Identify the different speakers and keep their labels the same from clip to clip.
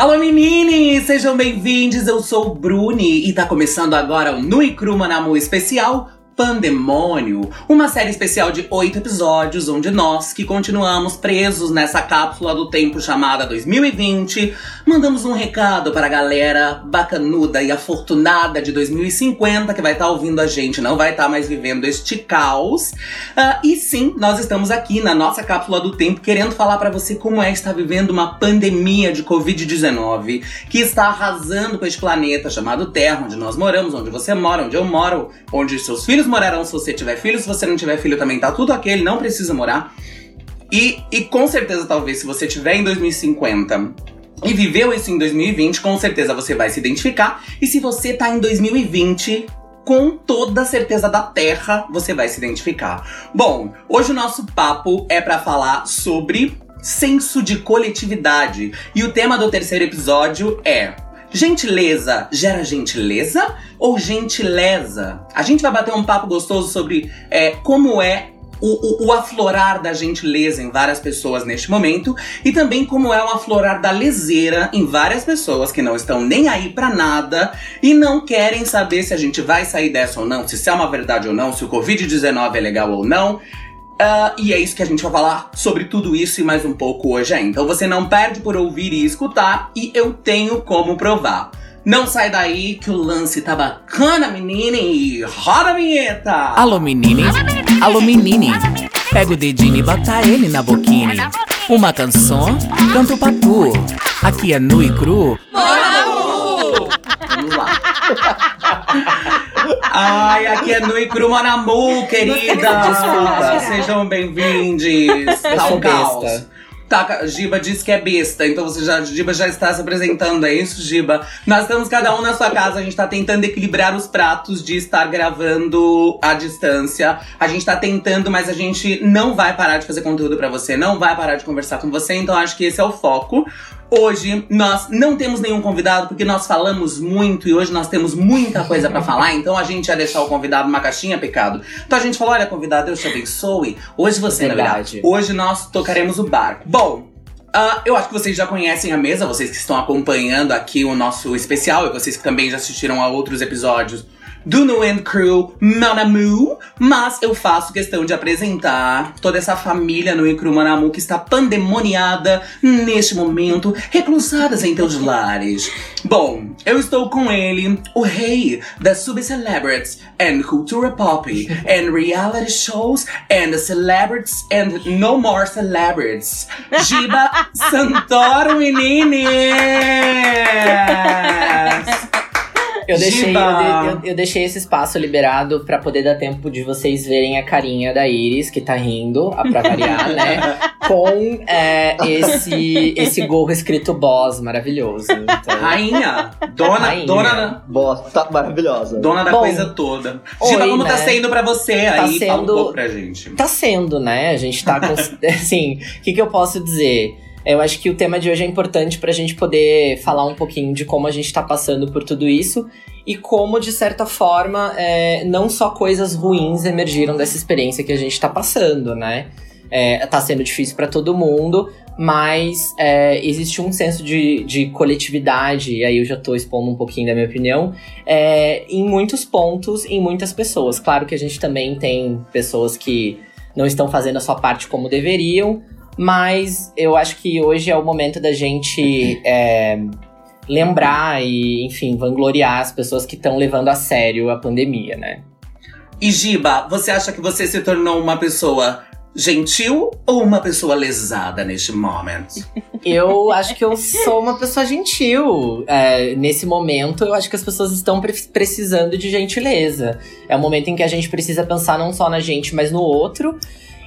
Speaker 1: Alô meninas, sejam bem-vindos, eu sou o Bruni e tá começando agora o Nui Cru Manamu especial Pandemônio, uma série especial de oito episódios, onde nós, que continuamos presos nessa cápsula do tempo chamada 2020, mandamos um recado para a galera bacanuda e afortunada de 2050 que vai estar tá ouvindo a gente, não vai estar tá mais vivendo este caos. Uh, e sim, nós estamos aqui na nossa cápsula do tempo querendo falar para você como é estar vivendo uma pandemia de Covid-19 que está arrasando com este planeta chamado Terra, onde nós moramos, onde você mora, onde eu moro, onde seus filhos morarão se você tiver filho. Se você não tiver filho, também tá tudo aquele, não precisa morar. E, e com certeza, talvez, se você tiver em 2050 e viveu isso em 2020, com certeza você vai se identificar. E se você tá em 2020, com toda a certeza da Terra, você vai se identificar. Bom, hoje o nosso papo é para falar sobre senso de coletividade. E o tema do terceiro episódio é Gentileza gera gentileza ou gentileza? A gente vai bater um papo gostoso sobre é, como é o, o, o, aflorar da gentileza em várias pessoas neste momento e também como é o aflorar da leseira em várias pessoas que não estão nem aí para nada e não querem saber se a gente vai sair dessa ou não, se isso é uma verdade ou não, se o Covid-19 é legal ou não. Uh, e é isso que a gente vai falar sobre tudo isso e mais um pouco hoje ainda. Então você não perde por ouvir e escutar, e eu tenho como provar. Não sai daí que o lance tá bacana, menina, e roda a vinheta!
Speaker 2: Alô, menine! Alô, menine! Pega o dedinho e bota ele na boquine. Uma canção, canto pra tu. Aqui é nu e cru.
Speaker 1: Vamos lá. Ai, aqui é Nui Cru Manamu, querida.
Speaker 3: Desculpa.
Speaker 1: Sejam bem-vindos.
Speaker 3: Tá um caos.
Speaker 1: Tá, Giba disse que é besta, então você já, Giba já está se apresentando, é isso, Giba? Nós estamos cada um na sua casa, a gente tá tentando equilibrar os pratos de estar gravando à distância. A gente tá tentando, mas a gente não vai parar de fazer conteúdo para você, não vai parar de conversar com você, então acho que esse é o foco. Hoje nós não temos nenhum convidado porque nós falamos muito e hoje nós temos muita coisa para falar, então a gente ia deixar o convidado numa caixinha, pecado. Então a gente falou: olha, convidado, Deus te abençoe. Hoje você,
Speaker 3: Verdade.
Speaker 1: na verdade, hoje nós tocaremos o barco. Bom, Uh, eu acho que vocês já conhecem a mesa, vocês que estão acompanhando aqui o nosso especial e vocês que também já assistiram a outros episódios do No End Crew Manamu, mas eu faço questão de apresentar toda essa família No Crew Manamu que está pandemoniada neste momento, reclusadas em teus lares. Bom, eu estou com ele, o rei das sub-celebrities and cultura pop and reality shows and celebrities and no more celebrities. Giba Santoro Meninas!
Speaker 3: Eu deixei, eu, de- eu- eu deixei esse espaço liberado pra poder dar tempo de vocês verem a carinha da Iris, que tá rindo, a- pra variar, né? Com é, esse, esse gorro escrito boss maravilhoso. Então,
Speaker 1: Rainha, dona,
Speaker 3: Rainha.
Speaker 1: dona,
Speaker 4: Boa, tá maravilhosa.
Speaker 1: dona da
Speaker 3: Bom,
Speaker 1: coisa toda.
Speaker 3: oi,
Speaker 1: Giba, como
Speaker 3: né?
Speaker 1: tá sendo pra você
Speaker 3: Tá
Speaker 1: aí? Fala um
Speaker 3: sendo-
Speaker 1: pouco pra gente.
Speaker 3: tá sendo, né? A gente tá com. assim, o que, que eu posso dizer? Eu acho que o tema de hoje é importante pra gente poder falar um pouquinho de como a gente tá passando por tudo isso e como, de certa forma, é, não só coisas ruins emergiram dessa experiência que a gente tá passando, né? É, tá sendo difícil pra todo mundo, mas é, existe um senso de, de coletividade, e aí eu já tô expondo um pouquinho da minha opinião, é, em muitos pontos, em muitas pessoas. Claro que a gente também tem pessoas que não estão fazendo a sua parte como deveriam, mas eu acho que hoje é o momento da gente é, lembrar e, enfim, vangloriar as pessoas que estão levando a sério a pandemia, né?
Speaker 1: E Giba, você acha que você se tornou uma pessoa gentil ou uma pessoa lesada neste momento?
Speaker 3: Eu acho que eu sou uma pessoa gentil. É, nesse momento, eu acho que as pessoas estão pre- precisando de gentileza. É um momento em que a gente precisa pensar não só na gente, mas no outro.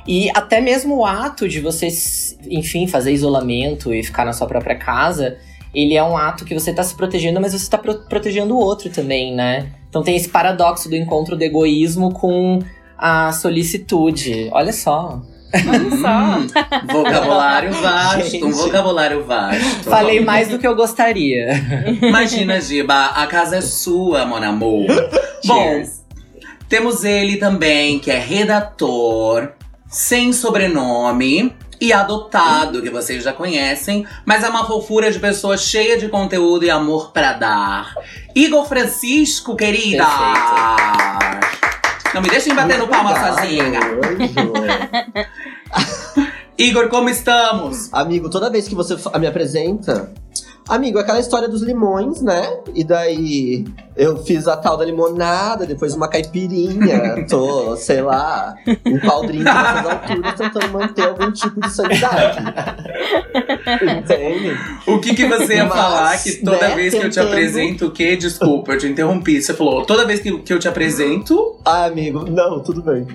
Speaker 3: E até mesmo o ato de você, enfim, fazer isolamento e ficar na sua própria casa, ele é um ato que você tá se protegendo, mas você tá pro- protegendo o outro também, né? Então tem esse paradoxo do encontro do egoísmo com a solicitude. Olha só.
Speaker 1: Hum, vocabulário vasto,
Speaker 3: Gente.
Speaker 1: um vocabulário vasto.
Speaker 3: Falei mais do que eu gostaria.
Speaker 1: Imagina, Giba, a casa é sua, mon amor. Bom, temos ele também, que é redator, sem sobrenome, e adotado, que vocês já conhecem, mas é uma fofura de pessoa cheia de conteúdo e amor para dar. Igor Francisco, querida! Perfeito. Não me deixem bater no palma sozinha. Igor, como estamos?
Speaker 4: Amigo, toda vez que você me apresenta, Amigo, aquela história dos limões, né? E daí eu fiz a tal da limonada, depois uma caipirinha. Tô, sei lá, um caldrinho nessas alturas tentando manter algum tipo de sanidade. Entende?
Speaker 1: O que, que você ia Mas, falar que toda né, vez que eu te apresento o quê? Desculpa, eu te interrompi. Você falou, toda vez que, que eu te apresento.
Speaker 4: Ah, amigo, não, tudo bem.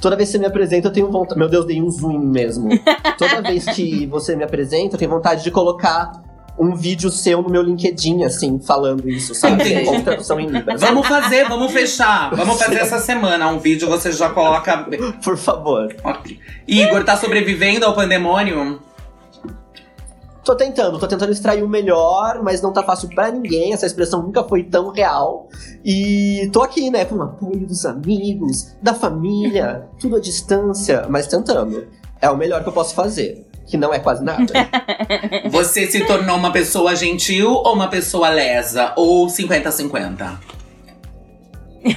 Speaker 4: Toda vez que você me apresenta, eu tenho vontade. Meu Deus, dei um zoom mesmo. Toda vez que você me apresenta, eu tenho vontade de colocar um vídeo seu no meu LinkedIn, assim, falando isso, sabe? Com tradução em Libras.
Speaker 1: Vamos fazer, vamos fechar. Vamos fazer essa semana um vídeo, você já coloca.
Speaker 4: Por favor.
Speaker 1: Igor, tá sobrevivendo ao pandemônio?
Speaker 4: Tô tentando, tô tentando extrair o melhor, mas não tá fácil para ninguém. Essa expressão nunca foi tão real. E tô aqui, né, com o apoio dos amigos, da família, tudo à distância, mas tentando. É o melhor que eu posso fazer que não é quase nada.
Speaker 1: Você se tornou uma pessoa gentil ou uma pessoa lesa? Ou 50-50?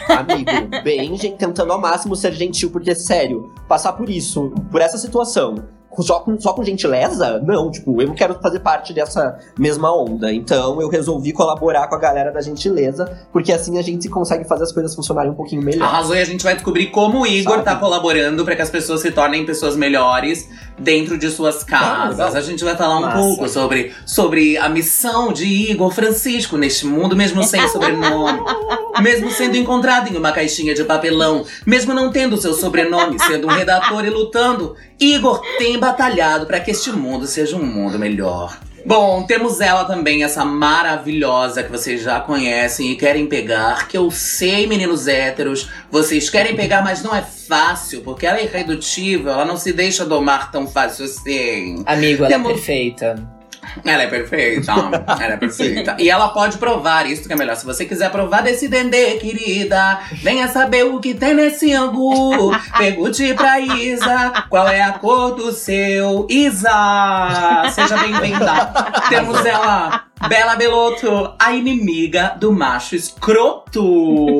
Speaker 4: Amigo, bem, gente, tentando ao máximo ser gentil, porque, sério, passar por isso, por essa situação, só com, só com gentileza? Não, tipo, eu não quero fazer parte dessa mesma onda. Então eu resolvi colaborar com a galera da gentileza, porque assim a gente consegue fazer as coisas funcionarem um pouquinho melhor.
Speaker 1: Arrasou e a gente vai descobrir como o Igor Sabe? tá colaborando para que as pessoas se tornem pessoas melhores dentro de suas casas. Ah, a gente vai falar um pouco sobre, sobre a missão de Igor Francisco neste mundo, mesmo sem sobrenome. mesmo sendo encontrado em uma caixinha de papelão, mesmo não tendo seu sobrenome, sendo um redator e lutando, Igor tem batalhado para que este mundo seja um mundo melhor. Bom, temos ela também, essa maravilhosa que vocês já conhecem e querem pegar, que eu sei, meninos héteros, vocês querem pegar, mas não é fácil, porque ela é irredutível, ela não se deixa domar tão fácil assim.
Speaker 3: Amigo, ela é temos... é perfeita.
Speaker 1: Ela é perfeita, ela é perfeita. E ela pode provar, isso que é melhor. Se você quiser provar desse dendê, querida, venha saber o que tem nesse angu. Pergunte pra Isa qual é a cor do seu Isa. Seja bem-vinda. Temos ela, Bela Beloto, a inimiga do macho escroto.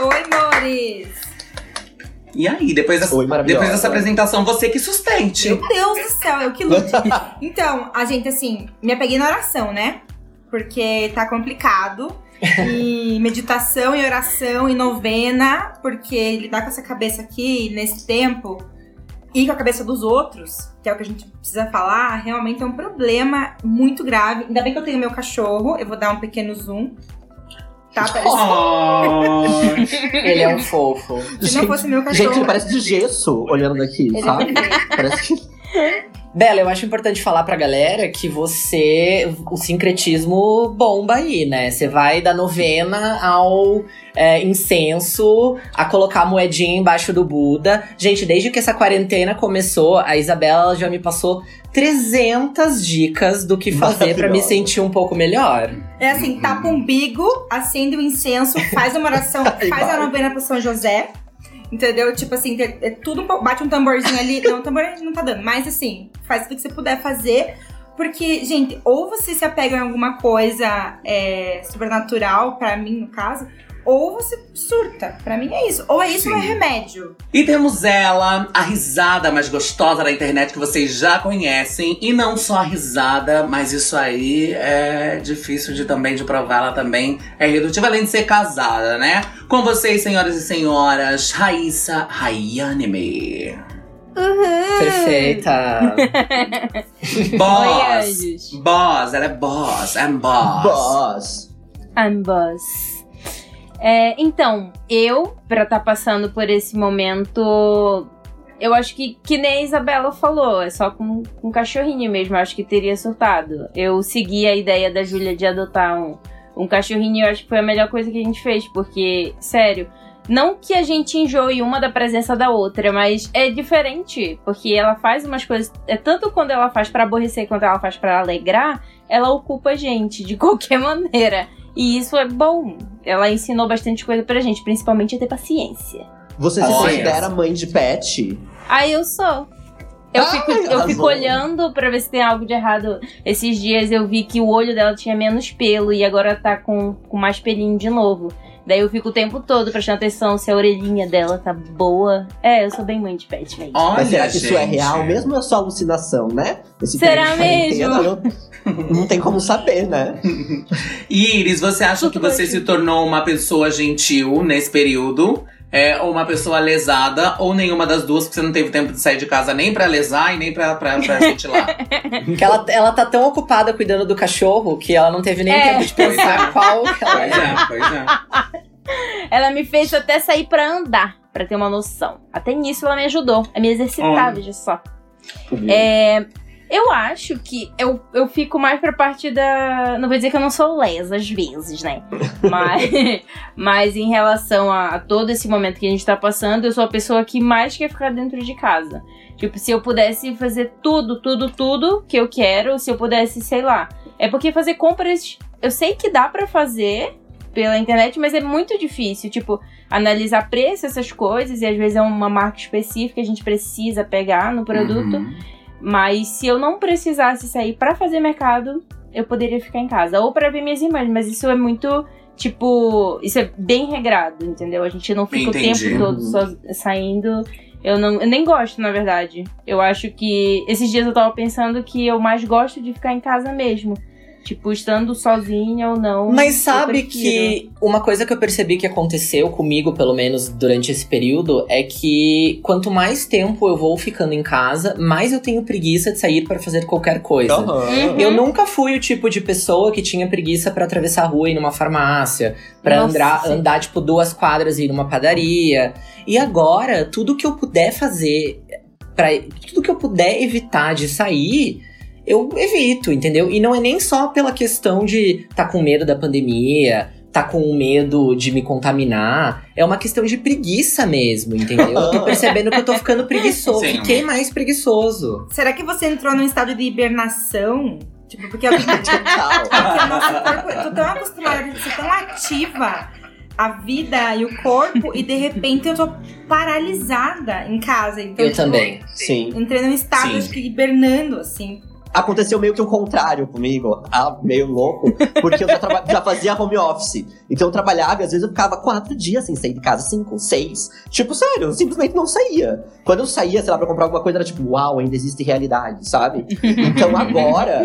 Speaker 5: Oi, Mores!
Speaker 1: E aí, depois dessa, Oi, depois dessa apresentação, você que sustente.
Speaker 5: Meu Deus do céu, eu que lute. então, a gente, assim, me apeguei na oração, né? Porque tá complicado. E meditação e oração e novena, porque lidar com essa cabeça aqui nesse tempo e com a cabeça dos outros, que é o que a gente precisa falar, realmente é um problema muito grave. Ainda bem que eu tenho meu cachorro, eu vou dar um pequeno zoom. Tá,
Speaker 3: oh. ele é um fofo.
Speaker 5: Se gente, não fosse meu cachorro.
Speaker 4: Gente, ele parece de gesso olhando daqui, sabe? É parece que.
Speaker 3: Bela, eu acho importante falar pra galera que você. O sincretismo bomba aí, né? Você vai da novena ao é, incenso, a colocar a moedinha embaixo do Buda. Gente, desde que essa quarentena começou, a Isabela já me passou 300 dicas do que fazer para me sentir um pouco melhor.
Speaker 5: É assim, tapa o umbigo, acende o incenso, faz uma oração, faz a novena pro São José. Entendeu? Tipo assim, é, é tudo. Bate um tamborzinho ali. Não, o tambor não tá dando. Mas assim, faz tudo que você puder fazer. Porque, gente, ou você se apega em alguma coisa é, sobrenatural, para mim, no caso, ou você surta. Para mim é isso. Ou é isso Sim. ou é remédio.
Speaker 1: E temos ela, a risada mais gostosa da internet que vocês já conhecem. E não só a risada, mas isso aí é difícil de também de provar. Ela também é redutiva, além de ser casada, né? Com vocês, senhoras e senhoras, Raíssa Rayanime.
Speaker 3: Uhum. Perfeita.
Speaker 1: boss. Oi, boss, ela é boss. I'm boss.
Speaker 4: Boss.
Speaker 6: I'm boss. É, então, eu, pra estar tá passando por esse momento, eu acho que, que nem a Isabela falou, é só com, com cachorrinho mesmo, acho que teria surtado. Eu segui a ideia da Júlia de adotar um, um cachorrinho e eu acho que foi a melhor coisa que a gente fez, porque, sério, não que a gente enjoe uma da presença da outra, mas é diferente, porque ela faz umas coisas. É tanto quando ela faz para aborrecer quanto ela faz para alegrar, ela ocupa a gente de qualquer maneira. E isso é bom. Ela ensinou bastante coisa pra gente, principalmente a ter paciência.
Speaker 4: Você se considera mãe de pet?
Speaker 6: Aí eu sou. Eu,
Speaker 4: Ai,
Speaker 6: fico, eu fico olhando pra ver se tem algo de errado. Esses dias eu vi que o olho dela tinha menos pelo e agora tá com, com mais pelinho de novo. Daí eu fico o tempo todo prestando atenção se a orelhinha dela tá boa. É, eu sou bem mãe de pet, gente.
Speaker 1: Olha,
Speaker 4: Mas será que isso é
Speaker 1: gente.
Speaker 4: real mesmo ou é só alucinação, né? Esse
Speaker 6: Será mesmo?
Speaker 4: Não, não tem como saber, né?
Speaker 1: Iris, você acha
Speaker 6: Tudo
Speaker 1: que você
Speaker 6: bem.
Speaker 1: se tornou uma pessoa gentil nesse período? É, ou uma pessoa lesada, ou nenhuma das duas, porque você não teve tempo de sair de casa nem pra lesar e nem pra, pra, pra gente lá.
Speaker 3: Porque ela, ela tá tão ocupada cuidando do cachorro que ela não teve nem
Speaker 6: É.
Speaker 3: tempo de pensar qual que ela
Speaker 1: Pois
Speaker 3: é.
Speaker 1: é, pois é.
Speaker 6: Ela me fez até sair pra andar, pra ter uma noção. Até nisso ela me ajudou a me exercitar, veja só. É, eu acho que eu, eu fico mais pra parte da. Não vou dizer que eu não sou lesa às vezes, né? Mas, mas em relação a, a todo esse momento que a gente tá passando, eu sou a pessoa que mais quer ficar dentro de casa. Tipo, se eu pudesse fazer tudo, tudo, tudo que eu quero, se eu pudesse, sei lá. É porque fazer compras, eu sei que dá pra fazer pela internet, mas é muito difícil. Tipo, analisar preço, essas coisas, e às vezes é uma marca específica que a gente precisa pegar no produto.
Speaker 1: Uhum.
Speaker 6: Mas se eu não precisasse sair pra fazer mercado, eu poderia ficar em casa. Ou pra ver minhas irmãs, mas isso é muito. Tipo, isso é bem regrado, entendeu? A gente não fica
Speaker 1: Entendi.
Speaker 6: o tempo todo só saindo. Eu, não, eu nem gosto, na verdade. Eu acho que. Esses dias eu tava pensando que eu mais gosto de ficar em casa mesmo. Tipo, estando sozinha ou não.
Speaker 3: Mas sabe que uma coisa que eu percebi que aconteceu comigo, pelo menos durante esse período, é que quanto mais tempo eu vou ficando em casa, mais eu tenho preguiça de sair pra fazer qualquer coisa.
Speaker 6: Uhum.
Speaker 3: Eu nunca fui o tipo de pessoa que tinha preguiça pra atravessar a rua e ir numa farmácia, pra
Speaker 6: Nossa,
Speaker 3: andar,
Speaker 6: sim.
Speaker 3: andar tipo duas quadras e ir numa padaria. E agora, tudo que eu puder fazer, para tudo que eu puder evitar de sair, eu evito, entendeu? E não é nem só pela questão de tá com medo da pandemia, tá com medo de me contaminar, é uma questão de preguiça mesmo, entendeu? Eu tô percebendo que eu tô ficando preguiçoso,
Speaker 1: Sim.
Speaker 3: fiquei mais preguiçoso.
Speaker 5: Será que você entrou num estado de hibernação? Tipo, porque eu. Porque o nosso corpo, eu tô tão acostumada a ser tão ativa a vida e o corpo, e de repente eu tô paralisada em casa. Então,
Speaker 3: Eu
Speaker 5: tipo,
Speaker 3: também.
Speaker 4: Sim.
Speaker 5: Entrei num estado,
Speaker 1: Sim.
Speaker 5: que hibernando, assim.
Speaker 4: Aconteceu meio que o contrário comigo, ah, meio louco, porque eu já, já fazia home office. Então eu trabalhava e às vezes eu ficava quatro dias sem sair de casa, cinco, seis. Tipo, sério, eu simplesmente não saía. Quando eu saía, sei lá, pra comprar alguma coisa, era tipo, uau, ainda existe realidade, sabe? Então agora,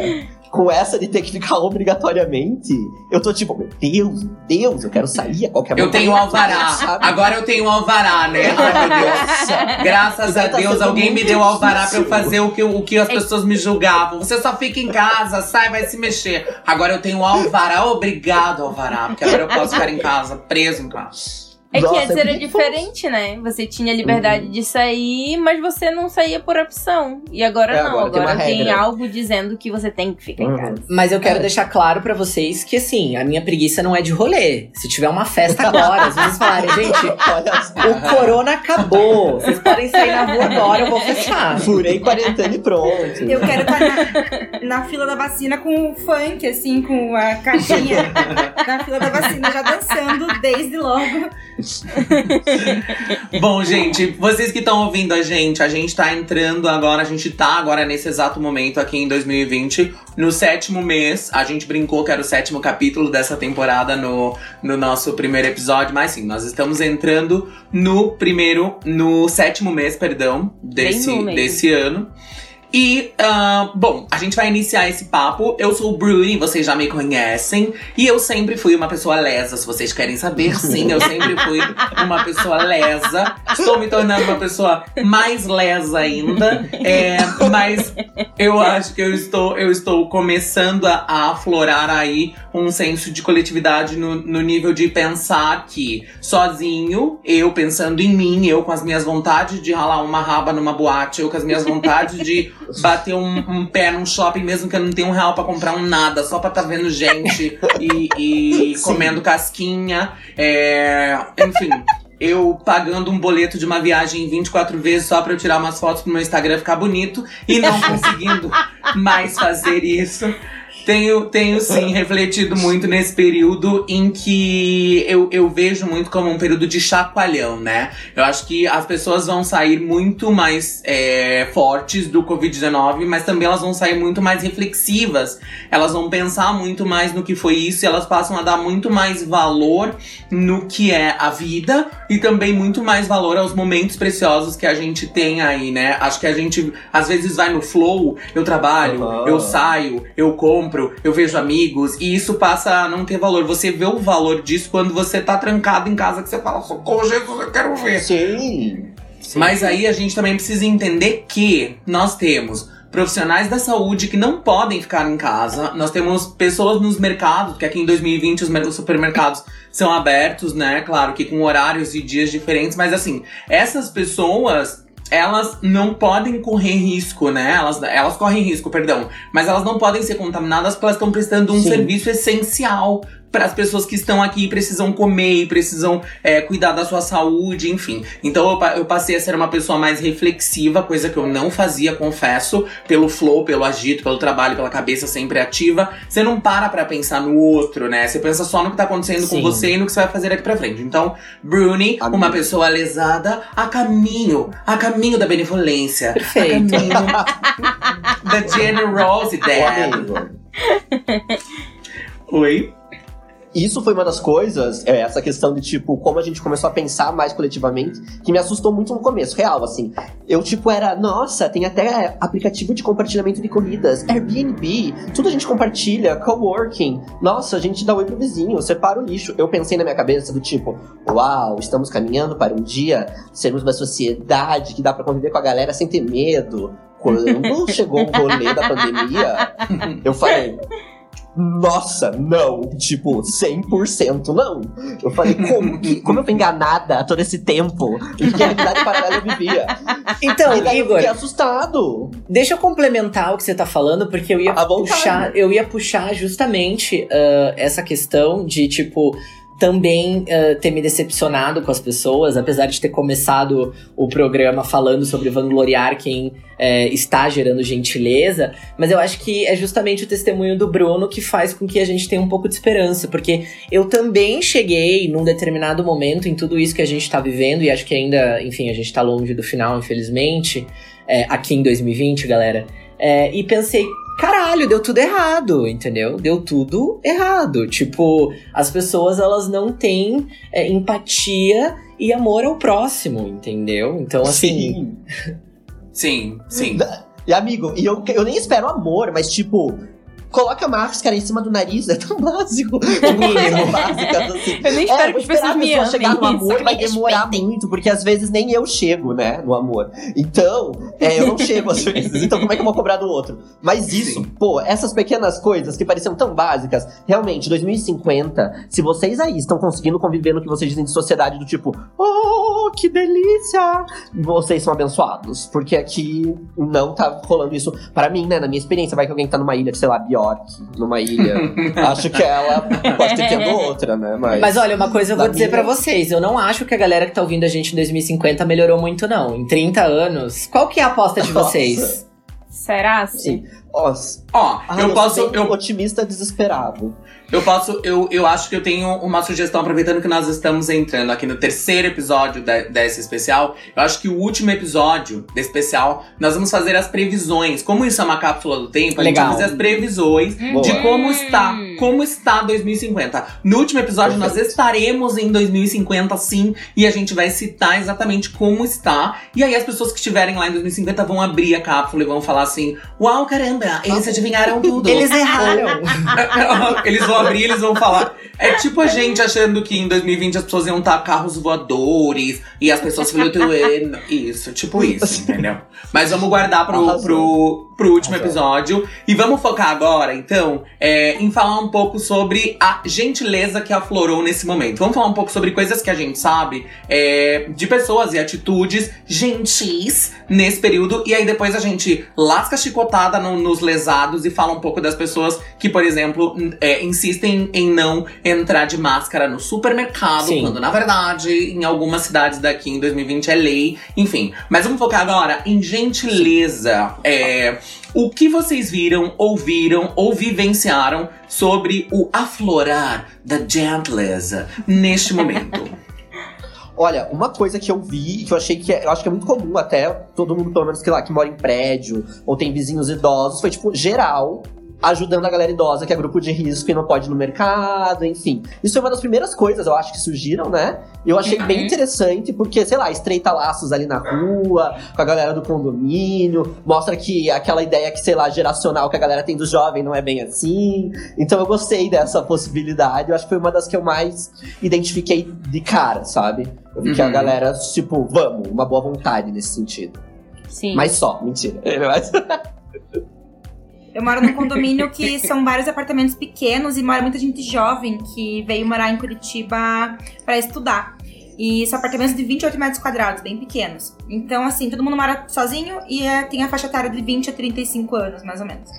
Speaker 4: com essa de ter que ficar obrigatoriamente, eu tô tipo, meu Deus, meu Deus, eu quero sair a qualquer
Speaker 1: Eu
Speaker 4: momento.
Speaker 1: tenho um alvará.
Speaker 4: sabe?
Speaker 1: Agora eu tenho um alvará, né? Ai, meu Deus. Graças a
Speaker 4: tá
Speaker 1: Deus,
Speaker 4: sendo
Speaker 1: alguém me
Speaker 4: muito
Speaker 1: deu alvará pra eu fazer o que, o que as pessoas me julgavam. Você só fica em casa, sai, vai se mexer. Agora eu tenho um alvará, obrigado, alvará. Porque agora eu posso ficar em casa, preso em casa.
Speaker 6: É que antes
Speaker 4: é
Speaker 6: era diferente, né? Você tinha liberdade de sair, mas você não saía por opção. E agora
Speaker 4: É,
Speaker 6: não,
Speaker 4: agora tem
Speaker 6: agora tem,
Speaker 4: regra.
Speaker 6: algo dizendo que você tem que ficar em
Speaker 4: Uhum.
Speaker 6: casa.
Speaker 3: Mas eu quero
Speaker 4: É.
Speaker 3: deixar claro pra vocês que, assim, a minha preguiça não é de rolê. Se tiver uma festa agora, se vocês falarem, gente, o corona acabou. Vocês podem sair na rua agora, eu vou fechar.
Speaker 4: Furei quarentena e pronto.
Speaker 5: Eu quero estar na, na fila da vacina com o funk, assim, com a caixinha na fila da vacina, já dançando desde logo.
Speaker 1: Bom, gente, vocês que estão ouvindo a gente, a gente tá entrando agora, a gente tá agora nesse exato momento aqui em 2020, no sétimo mês. A gente brincou que era o sétimo capítulo dessa temporada no, no nosso primeiro episódio, mas sim, nós estamos entrando no primeiro, no sétimo mês, perdão, desse, desse ano. E, ah, bom, a gente vai iniciar esse papo. Eu sou o Bruni, vocês já me conhecem. E eu sempre fui uma pessoa lesa, se vocês querem saber. Sim, eu sempre fui uma pessoa lesa. Estou me tornando uma pessoa mais lesa ainda. É, mas eu acho que eu estou, eu estou começando a aflorar aí um senso de coletividade no, no nível de pensar que sozinho, eu pensando em mim, eu com as minhas vontades de ralar uma raba numa boate, eu com as minhas vontades de bater um, um pé num shopping, mesmo que eu não tenha um real pra comprar um nada, só pra tá vendo gente e, e comendo casquinha. É, enfim. Eu pagando um boleto de uma viagem 24 vezes só pra eu tirar umas fotos pro meu Instagram ficar bonito e não conseguindo mais fazer isso. Tenho, tenho sim refletido muito nesse período em que eu, eu vejo muito como um período de chacoalhão, né? Eu acho que as pessoas vão sair muito mais é, fortes do Covid-19, mas também elas vão sair muito mais reflexivas. Elas vão pensar muito mais no que foi isso e elas passam a dar muito mais valor no que é a vida e também muito mais valor aos momentos preciosos que a gente tem aí, né? Acho que a gente às vezes vai no flow, eu trabalho,
Speaker 4: Aham.
Speaker 1: eu saio, eu compro, eu vejo amigos, e isso passa a não ter valor. Você vê o valor disso quando você tá trancado em casa, que você fala, socorro, Jesus, eu quero ver.
Speaker 4: Sim.
Speaker 1: Mas aí a gente também precisa entender que nós temos profissionais da saúde que não podem ficar em casa. Nós temos pessoas nos mercados, porque aqui em 2020 os, mer- os supermercados são abertos, né? Claro que com horários e dias diferentes, mas assim, essas pessoas. Elas não podem correr risco, né? Elas, elas correm risco, perdão. Mas elas não podem ser contaminadas porque elas estão prestando um
Speaker 4: Sim.
Speaker 1: serviço essencial para as pessoas que estão aqui e precisam comer e precisam é, cuidar da sua saúde, enfim. Então eu, eu passei a ser uma pessoa mais reflexiva, coisa que eu não fazia, confesso, pelo flow, pelo agito, pelo trabalho, pela cabeça sempre ativa. Você não para pra pensar no outro, né? Você pensa só no que tá acontecendo com
Speaker 3: Sim.
Speaker 1: você e no que você vai fazer daqui pra frente. Então, Bruni,
Speaker 4: Amigo.
Speaker 1: uma pessoa lesada, a caminho, a caminho da benevolência.
Speaker 3: Perfeito.
Speaker 1: A caminho da generosidade. Oi?
Speaker 4: Isso foi uma das coisas, é, essa questão de, tipo, como a gente começou a pensar mais coletivamente, que me assustou muito no começo, real, assim. Eu, tipo, era, nossa, tem até aplicativo de compartilhamento de corridas, Airbnb, tudo a gente compartilha, coworking. Nossa, a gente dá oi pro vizinho, separa o lixo. Eu pensei na minha cabeça do tipo, uau, estamos caminhando para um dia sermos uma sociedade que dá pra conviver com a galera sem ter medo. Quando chegou o rolê da pandemia, eu falei, nossa, não. Tipo, 100% não. Eu falei, como que, como eu fui enganada todo esse tempo? Em que realidade paralela eu vivia?
Speaker 3: Então,
Speaker 4: e daí eu
Speaker 3: Igor,
Speaker 4: fiquei assustado.
Speaker 3: Deixa eu complementar o que você tá falando, porque eu ia puxar, eu ia puxar justamente ah, essa questão de, tipo, também ah, ter me decepcionado com as pessoas, apesar de ter começado o programa falando sobre vangloriar quem está gerando gentileza, mas eu acho que é justamente o testemunho do Bruno que faz com que a gente tenha um pouco de esperança, porque eu também cheguei num determinado momento em tudo isso que a gente tá vivendo, e acho que ainda, enfim, a gente tá longe do final, infelizmente, é, aqui em 2020, galera. É, e pensei, caralho, deu tudo errado, entendeu? Deu tudo errado. Tipo, as pessoas elas não têm é, empatia e amor ao próximo, entendeu? Então, assim.
Speaker 1: Sim, sim.
Speaker 4: E amigo, e eu, eu nem espero amor, mas tipo. Coloca a máscara em cima do nariz, é tão básico.
Speaker 3: mínimo.
Speaker 4: básicas, assim.
Speaker 6: Eu nem
Speaker 4: É,
Speaker 6: espero
Speaker 4: vou
Speaker 6: que as pessoas me amem.
Speaker 4: chegar no amor vai demorar
Speaker 6: respeitem.
Speaker 4: muito, porque às vezes nem eu chego, né, no amor. Então, é, eu não chego às vezes, então como é que eu vou cobrar do outro? Mas isso,
Speaker 1: Sim.
Speaker 4: pô, essas pequenas coisas que pareciam tão básicas, realmente, 2050, se vocês aí estão conseguindo conviver no que vocês dizem de sociedade do tipo, oh, que delícia, vocês são abençoados, porque aqui não tá rolando isso para mim, né, na minha experiência, vai que alguém tá numa ilha, sei lá, Bjork, numa ilha, acho que ela pode ter tendo outra, né, mas...
Speaker 3: Mas olha, uma coisa eu vou dizer
Speaker 4: minha-
Speaker 3: pra vocês. Eu não acho que a galera que tá ouvindo a gente em 2050 melhorou muito, não. Em 30 anos. Qual que é a aposta de
Speaker 4: Nossa.
Speaker 3: vocês?
Speaker 6: Será?
Speaker 4: Sim.
Speaker 1: Ó,
Speaker 4: Ah,
Speaker 1: eu
Speaker 4: eu
Speaker 1: posso. Eu,
Speaker 4: otimista desesperado.
Speaker 1: Eu posso. Eu, eu acho que eu tenho uma sugestão, aproveitando que nós estamos entrando aqui no terceiro episódio de- desse especial. Eu acho que o último episódio desse especial, nós vamos fazer as previsões. Como isso é uma cápsula do tempo, a gente
Speaker 3: Legal.
Speaker 1: vai fazer as previsões
Speaker 6: Hum.
Speaker 1: de
Speaker 4: Boa.
Speaker 1: como está, como está 2050. No último episódio nós
Speaker 4: Perfeito.
Speaker 1: estaremos em 2050 sim, e a gente vai citar exatamente como está. E aí as pessoas que estiverem lá em 2050 vão abrir a cápsula e vão falar assim: "Uau, caramba, eles adivinharam tudo".
Speaker 3: Eles erraram.
Speaker 1: eles vão abrir, eles vão falar. É tipo a gente achando que em 2020 as pessoas iam estar carros voadores e as pessoas flutuando. Isso, tipo isso, entendeu? Mas vamos guardar pro, pro, pro último episódio. E vamos focar agora, então, é, em falar um pouco sobre a gentileza que aflorou nesse momento. Vamos falar um pouco sobre coisas que a gente sabe é, de pessoas e atitudes gentis nesse período. E aí depois a gente lasca a chicotada no- nos lesados e fala um pouco das pessoas que, por exemplo, é, insistem em não entrar de máscara no supermercado,
Speaker 3: Sim.
Speaker 1: quando na verdade em algumas cidades daqui em 2020 é lei. Enfim, mas vamos focar agora em gentileza. É, o que vocês viram, ouviram ou vivenciaram sobre o aflorar da gentileza neste momento.
Speaker 4: Olha, uma coisa que eu vi, que eu achei que é, eu acho que é muito comum até, todo mundo, pelo menos que lá, que mora em prédio, ou tem vizinhos idosos, foi tipo, geral, ajudando a galera idosa que é grupo de risco e não pode ir no mercado, enfim. Isso é uma das primeiras coisas, eu acho, que surgiram, né? Eu achei
Speaker 5: Uhum.
Speaker 4: bem interessante, porque, sei lá, estreita laços ali na rua, com a galera do condomínio, mostra que aquela ideia que, sei lá, geracional que a galera tem do jovem não é bem assim. Então eu gostei dessa possibilidade, eu acho que foi uma das que eu mais identifiquei de cara, sabe? Eu vi que a
Speaker 1: Uhum.
Speaker 4: galera, tipo, vamos, uma boa vontade nesse sentido.
Speaker 6: Sim.
Speaker 4: Mas só, mentira. Mas-
Speaker 5: Eu moro num condomínio que são vários apartamentos pequenos e mora muita gente jovem que veio morar em Curitiba pra estudar. E são apartamentos de 28 metros quadrados, bem pequenos. Então, assim, todo mundo mora sozinho e é- tem a faixa etária de 20 a 35 anos, mais ou menos.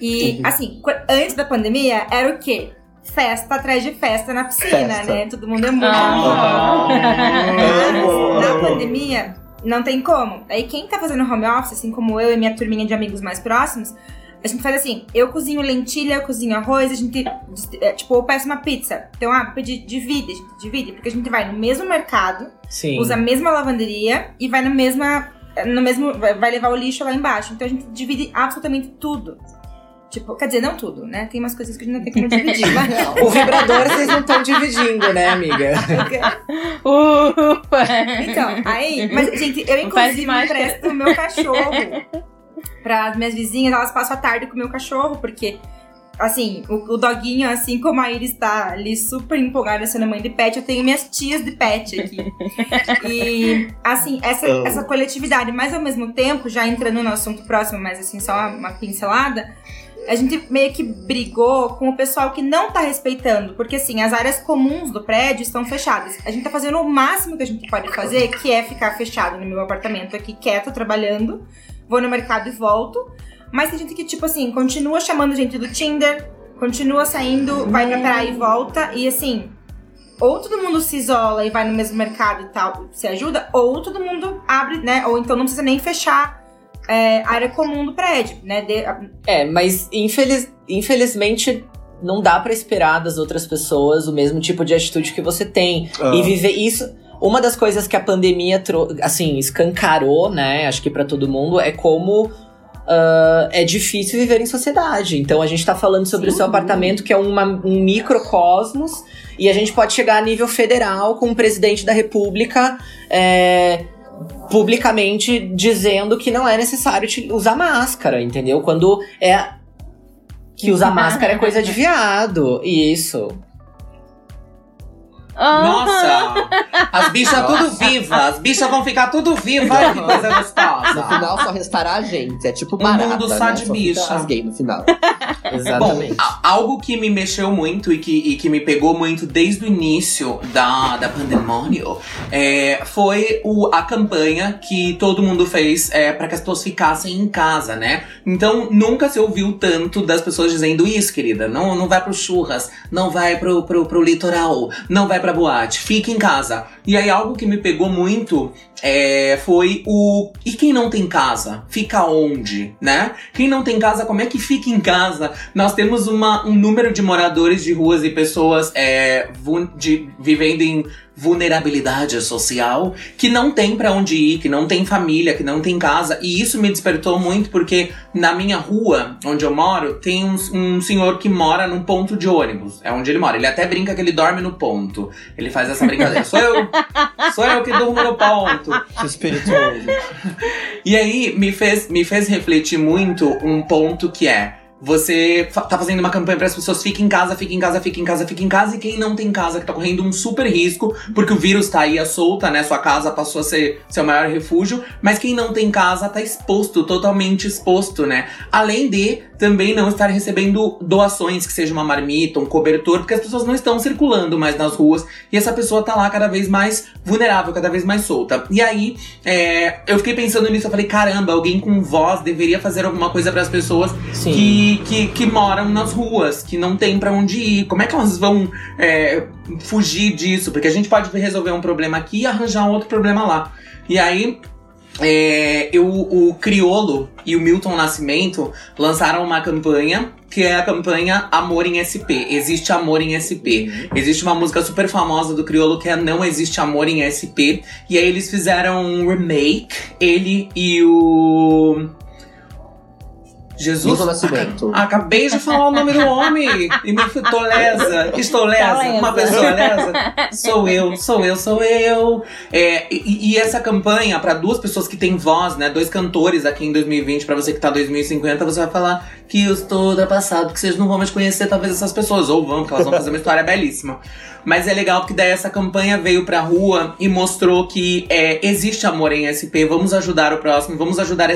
Speaker 5: E, assim, antes da pandemia, era o quê? Festa atrás de festa na piscina,
Speaker 4: Festa.
Speaker 5: né? Todo mundo é muito
Speaker 6: Ah.
Speaker 5: Na pandemia, não tem como. Aí quem tá fazendo home office, assim como eu e minha turminha de amigos mais próximos, a gente faz assim, eu cozinho lentilha, eu cozinho arroz, a gente, é, tipo, eu peço uma pizza. Então, ah, divide, a gente divide, porque a gente vai no mesmo mercado,
Speaker 3: Sim.
Speaker 5: usa a mesma lavanderia e vai no mesma, no mesmo, vai levar o lixo lá embaixo. Então a gente divide absolutamente tudo. Tipo, quer dizer, não tudo, né? Tem umas coisas que a gente não tem como dividir, mas...
Speaker 3: O vibrador vocês não estão dividindo, né, amiga?
Speaker 6: Ufa.
Speaker 5: Então, aí, mas, gente, eu inclusive empresto o meu cachorro para as minhas vizinhas, elas passam a tarde com o meu cachorro, porque, assim, o, o doguinho, assim como a Iris tá ali super empolgada sendo mãe de pet, eu tenho minhas tias de pet aqui. E, assim, essa,
Speaker 4: Amo.
Speaker 5: essa coletividade, mas ao mesmo tempo, já entrando no assunto próximo, mas assim, só uma, uma pincelada. A gente meio que brigou com o pessoal que não tá respeitando, porque assim, as áreas comuns do prédio estão fechadas. A gente tá fazendo o máximo que a gente pode fazer, que é ficar fechado no meu apartamento aqui, quieto, trabalhando. Vou no mercado e volto. Mas tem gente que, tipo assim, continua chamando gente do Tinder, continua saindo, vai pra praia e volta. E assim, ou todo mundo se isola e vai no mesmo mercado e tal, se ajuda, ou todo mundo abre, né? Ou então não precisa nem fechar é, área comum do prédio, né? De-
Speaker 3: É, mas infeliz- infelizmente não dá pra esperar das outras pessoas o mesmo tipo de atitude que você tem.
Speaker 4: Ah.
Speaker 3: E viver isso. Uma das coisas que a pandemia assim, escancarou, né? Acho que pra todo mundo, é como ah, é difícil viver em sociedade. Então a gente tá falando sobre o seu apartamento, que é uma- um microcosmos, e a gente pode chegar a nível federal com o presidente da república. é, publicamente dizendo que não é necessário te- usar máscara, entendeu? Quando é que usar máscara é coisa de viado. Isso.
Speaker 1: Nossa! As bichas tudo vivas, as bichas vão ficar tudo vivas, ai que coisa
Speaker 4: No
Speaker 1: gostosa.
Speaker 4: final só restará a gente. É tipo
Speaker 1: Um
Speaker 4: barata,
Speaker 1: mundo só
Speaker 4: né?
Speaker 1: de
Speaker 4: fica
Speaker 1: bicha.
Speaker 4: As gays no final.
Speaker 3: Exatamente.
Speaker 1: Bom, algo que me mexeu muito e que, e que me pegou muito desde o início da, da pandemônio é, foi o, a campanha que todo mundo fez é, para que as pessoas ficassem em casa, né? Então nunca se ouviu tanto das pessoas dizendo isso, querida. Não, não vai pro churras, não vai pro, pro, pro litoral, não vai pra boate, fica em casa. E aí algo que me pegou muito é, foi o. E quem não tem casa? Fica onde, né? Quem não tem casa, como é que fica em casa? Nós temos uma, um número de moradores de ruas e pessoas é, de, vivendo em vulnerabilidade social que não tem pra onde ir, que não tem família, que não tem casa. E isso me despertou muito porque na minha rua, onde eu moro, tem um, um senhor que mora num ponto de ônibus. É onde ele mora. Ele até brinca que ele dorme no ponto. Ele faz essa brincadeira. Sou eu, sou eu que durmo no ponto.
Speaker 4: Espirituoso.
Speaker 1: E aí me fez, me fez refletir muito um ponto que é. Você tá fazendo uma campanha para as pessoas fiquem em casa, fiquem em casa, fiquem em casa, fiquem em casa. E quem não tem casa, que tá correndo um super risco, porque o vírus tá aí à solta, né? Sua casa passou a ser seu maior refúgio. Mas quem não tem casa tá exposto, totalmente exposto, né? Além de também não estar recebendo doações, que seja uma marmita, um cobertor, porque as pessoas não estão circulando mais nas ruas. E essa pessoa tá lá cada vez mais vulnerável, cada vez mais solta. E aí, é, eu fiquei pensando nisso, eu falei, caramba, alguém com voz deveria fazer alguma coisa para as pessoas
Speaker 3: Sim.
Speaker 1: que, que, que moram nas ruas, que não tem pra onde ir. Como é que elas vão é, fugir disso? Porque a gente pode resolver um problema aqui e arranjar um outro problema lá. E aí, é, eu, o Criolo e o Milton Nascimento lançaram uma campanha que é a campanha Amor em SP. Existe amor em SP. Existe uma música super famosa do Criolo que é Não Existe Amor em SP. E aí eles fizeram um remake, ele e o. Jesus.
Speaker 4: Milton Nascimento.
Speaker 1: Ah, Acabei de falar o nome do homem e me fui tô lesa. Estou lesa.
Speaker 6: Tá lesa.
Speaker 1: Uma pessoa lesa. Sou eu, sou eu, sou eu. É, e, e essa campanha, pra duas pessoas que têm voz, né? Dois cantores aqui em 2020, pra você que tá em 2050, você vai falar que eu estou ultrapassado, que vocês não vão mais conhecer talvez essas pessoas. Ou vão, porque elas vão fazer uma história belíssima. Mas é legal porque daí essa campanha veio pra rua e mostrou que é, existe amor em SP, vamos ajudar o próximo, vamos ajudar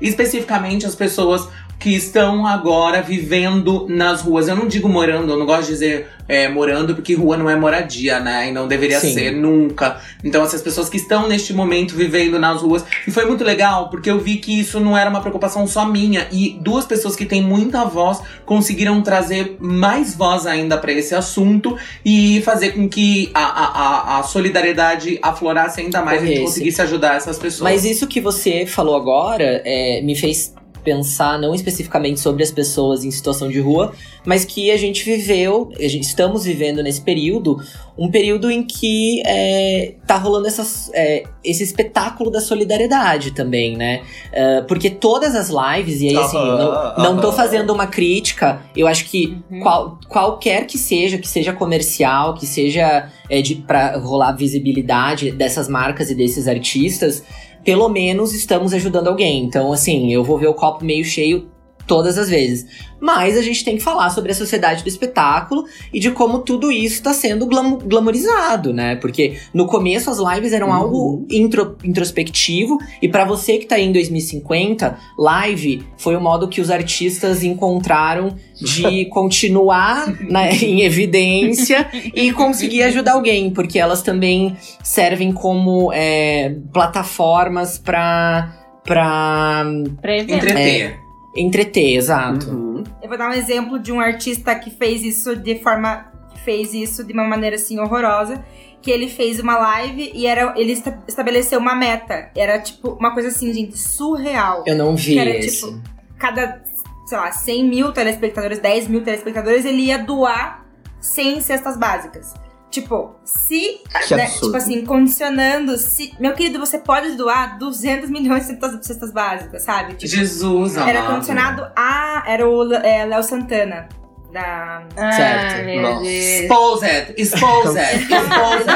Speaker 1: especificamente as pessoas que estão agora vivendo nas ruas. Eu não digo morando, eu não gosto de dizer é, morando, porque rua não é moradia, né? E não deveria
Speaker 3: Sim.
Speaker 1: ser nunca. Então, essas pessoas que estão neste momento vivendo nas ruas. E foi muito legal, porque eu vi que isso não era uma preocupação só minha. E duas pessoas que têm muita voz conseguiram trazer mais voz ainda pra esse assunto e fazer com que a, a, a, solidariedade aflorasse ainda mais e conseguisse ajudar essas pessoas.
Speaker 3: Mas isso que você falou agora é, me fez pensar não especificamente sobre as pessoas em situação de rua, mas que a gente viveu, a gente, estamos vivendo nesse período, um período em que é, tá rolando essas, é, esse espetáculo da solidariedade também, né? É, porque todas as lives, e aí assim, não, não tô fazendo uma crítica, eu acho que
Speaker 6: Uhum.
Speaker 3: qual- qualquer que seja, que seja comercial, que seja é, de, pra rolar visibilidade dessas marcas e desses artistas, pelo menos estamos ajudando alguém. Então, assim, eu vou ver o copo meio cheio todas as vezes. Mas a gente tem que falar sobre a sociedade do espetáculo e de como tudo isso está sendo glam glamorizado, né? Porque no começo as lives eram
Speaker 4: Uhum.
Speaker 3: algo intro- introspectivo e pra você que tá aí em 2050, live foi o modo que os artistas encontraram de continuar né, em evidência e conseguir ajudar alguém, porque elas também servem como é, plataformas pra, pra
Speaker 6: Pra evento.
Speaker 1: Entreter.
Speaker 3: exato.
Speaker 4: Uhum.
Speaker 5: Eu vou dar um exemplo de um artista que fez isso de forma. que fez isso de uma maneira assim horrorosa. Que ele fez uma live e era, ele esta- estabeleceu uma meta. Era tipo uma coisa assim, gente, surreal.
Speaker 3: Eu não vi
Speaker 5: Que era,
Speaker 3: esse.
Speaker 5: tipo, Cada, sei lá, 100 mil telespectadores, 10 mil telespectadores, ele ia doar 100 cestas básicas. Tipo, se. Né, tipo assim, condicionando. Se, meu querido, você pode doar 200 milhões de cestas, cestas básicas, sabe? Tipo,
Speaker 1: Jesus, amado.
Speaker 5: era condicionado a. Era o é, Léo Santana. Da.
Speaker 6: Ah,
Speaker 3: Certo.
Speaker 6: Deus.
Speaker 1: Exposed, exposed, exposed.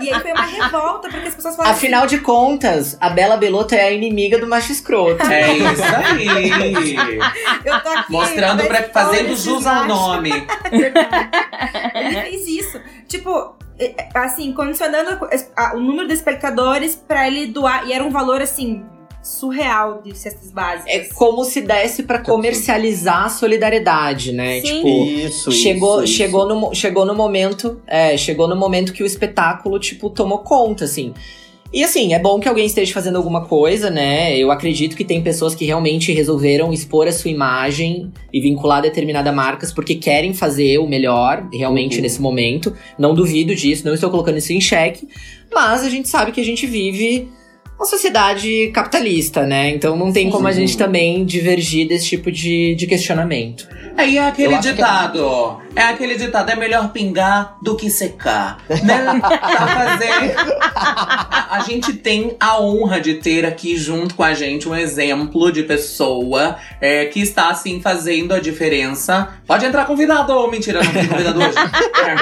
Speaker 5: E aí foi uma revolta, porque as pessoas falaram.
Speaker 3: Afinal de contas, a Bela Belotto é a inimiga do macho escroto.
Speaker 1: É isso aí.
Speaker 5: assim, eu tô aqui.
Speaker 1: Mostrando,
Speaker 5: pra
Speaker 1: fazendo jus ao nome.
Speaker 5: Ele fez isso. Tipo, é, assim, condicionando o número de espectadores pra ele doar. E era um valor, assim, surreal de cestas básicas.
Speaker 3: É como se desse pra comercializar a solidariedade, né?
Speaker 6: Sim.
Speaker 3: Tipo,
Speaker 4: Isso,
Speaker 3: chegou,
Speaker 4: isso,
Speaker 3: chegou, no, mo- chegou no momento, é, chegou no momento que o espetáculo, tipo, tomou conta, assim. E assim, é bom que alguém esteja fazendo alguma coisa, né? Eu acredito que tem pessoas que realmente resolveram expor a sua imagem e vincular determinadas marcas porque querem fazer o melhor, realmente,
Speaker 4: Uhum.
Speaker 3: nesse momento. Não duvido disso, não estou colocando isso em xeque. Mas a gente sabe que a gente vive uma sociedade capitalista, né? Então não tem como a gente também divergir desse tipo de, de questionamento.
Speaker 1: Aí é aquele
Speaker 4: Eu é-
Speaker 1: ditado. É... aquele ditado, é melhor pingar do que secar. Né? Pra fazer. A, gente tem a honra de ter aqui junto com a gente um exemplo de pessoa é, que está assim fazendo a diferença. Pode entrar convidado ou mentira, não tem convidado hoje. É.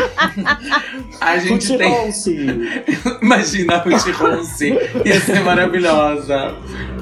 Speaker 1: A gente tem.
Speaker 4: Ruth
Speaker 1: Imagina a Ruth Ronce. Ia ser maravilhosa.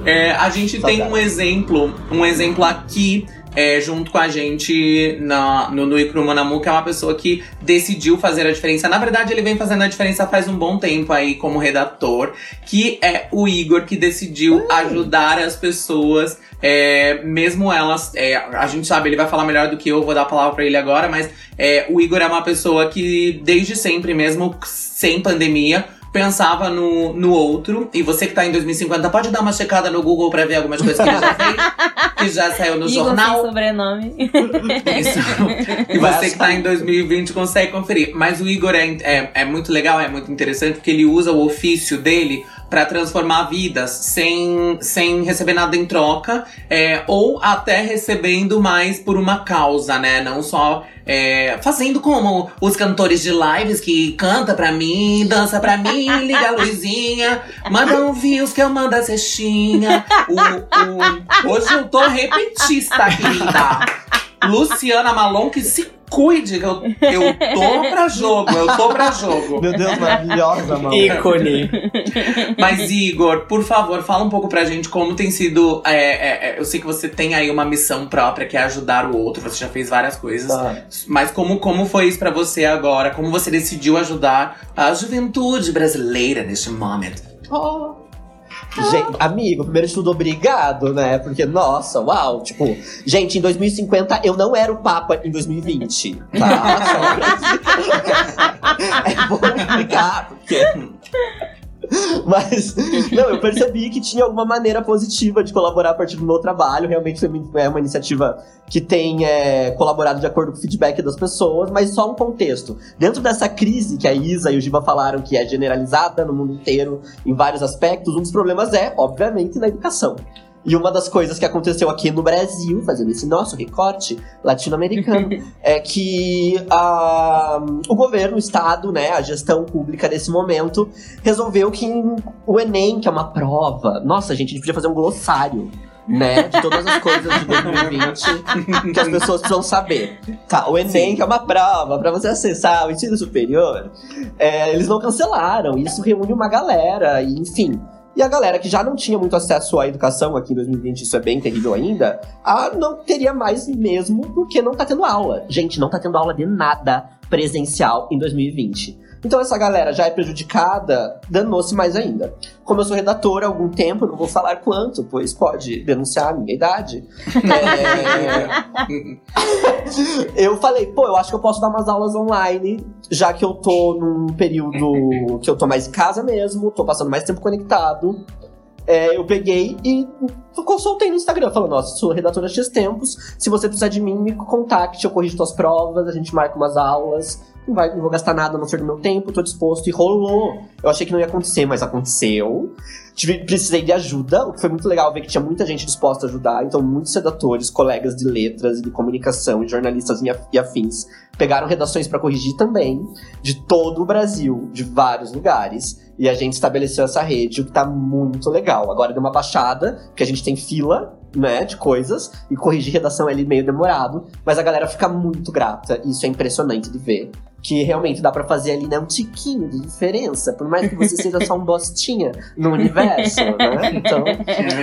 Speaker 1: É, a gente tem um exemplo, um exemplo aqui. é, junto com a gente na, no Nui Krumanamu, que é uma pessoa que decidiu fazer a diferença. Na verdade, ele vem fazendo a diferença faz um bom tempo aí como redator, que é o Igor, que decidiu ajudar as pessoas, é, mesmo elas. é, a gente sabe, ele vai falar melhor do que eu, vou dar a palavra pra ele agora, mas é, o Igor é uma pessoa que, desde sempre, mesmo sem pandemia, pensava no, no outro. E você que tá em 2050, pode dar uma checada no Google pra ver algumas coisas que ele já fez, que já saiu no
Speaker 6: Igor
Speaker 1: jornal.
Speaker 6: sem sobrenome.
Speaker 1: Isso. E você que tá em 2020 consegue conferir. Mas o Igor é, é, é muito legal, é muito interessante, porque ele usa o ofício dele para transformar vidas sem, sem receber nada em troca, é, ou até recebendo mais por uma causa, né? Não só é, fazendo como os cantores de lives que canta pra mim, dança pra mim, liga a luzinha, manda um views que eu mando a cestinha. O, o, hoje eu tô repetista, querida. Luciana Malon que se cuide, que eu, eu tô pra jogo, eu tô pra jogo.
Speaker 4: Meu Deus, maravilhosa, mano.
Speaker 3: Ícone.
Speaker 1: Mas, Igor, por favor, fala um pouco pra gente como tem sido. é, é, é, eu sei que você tem aí uma missão própria que é ajudar o outro, você já fez várias coisas.
Speaker 4: Tá.
Speaker 1: Mas como, como foi isso pra você agora? Como você decidiu ajudar a juventude brasileira neste momento?
Speaker 4: Gente, amigo, primeiro de tudo, obrigado, né? Porque, nossa, uau, tipo, gente, em 2050 eu não era o Papa em 2020, tá? Só- é bom explicar, porque. Mas, não, eu percebi que tinha alguma maneira positiva de colaborar a partir do meu trabalho. Realmente é uma iniciativa que tem é, colaborado de acordo com o feedback das pessoas, mas só um contexto. Dentro dessa crise que a Isa e o Giba falaram que é generalizada no mundo inteiro, em vários aspectos, um dos problemas é, obviamente, na educação. E uma das coisas que aconteceu aqui no Brasil, fazendo esse nosso recorte latino-americano, é que ah, o governo, o Estado, né, a gestão pública desse momento, resolveu que o Enem, que é uma prova, nossa, gente, a gente podia fazer um glossário. Né, de todas as coisas de 2020 que as pessoas precisam saber. Tá, o Enem, que é uma prova pra você acessar o ensino superior, é, eles não cancelaram. Isso reúne uma galera, e enfim. E a galera que já não tinha muito acesso à educação aqui em 2020, isso é bem terrível ainda, ah, não teria mais mesmo porque não tá tendo aula. Gente, não tá tendo aula de nada presencial em 2020. Então essa galera já é prejudicada, danou-se mais ainda. Como eu sou redatora há algum tempo, não vou falar quanto, pois pode denunciar a minha idade. É, eu falei, pô, eu acho que eu posso dar umas aulas online, já que eu tô num período que eu tô mais em casa mesmo, tô passando mais tempo conectado. É, eu peguei e consultei no Instagram, falando, nossa, sou redatora X tempos, se você precisar de mim, me contacte, eu corrijo suas provas, a gente marca umas aulas, não, vai, não vou gastar nada não ser do meu tempo, tô disposto, e rolou. Eu achei que não ia acontecer, mas aconteceu. Tive, precisei de ajuda, o que foi muito legal ver que tinha muita gente disposta a ajudar, então muitos redatores, colegas de letras e de comunicação, e jornalistas e af- afins, pegaram redações pra corrigir também, de todo o Brasil, de vários lugares. E a gente estabeleceu essa rede, o que tá muito legal. Agora deu uma baixada, porque a gente tem fila, né, de coisas, e corrigir redação é meio demorado, mas a galera fica muito grata, e isso é impressionante de ver. Que realmente dá pra fazer ali, né, um tiquinho de diferença, por mais que você seja só um bostinha no universo, né? Então,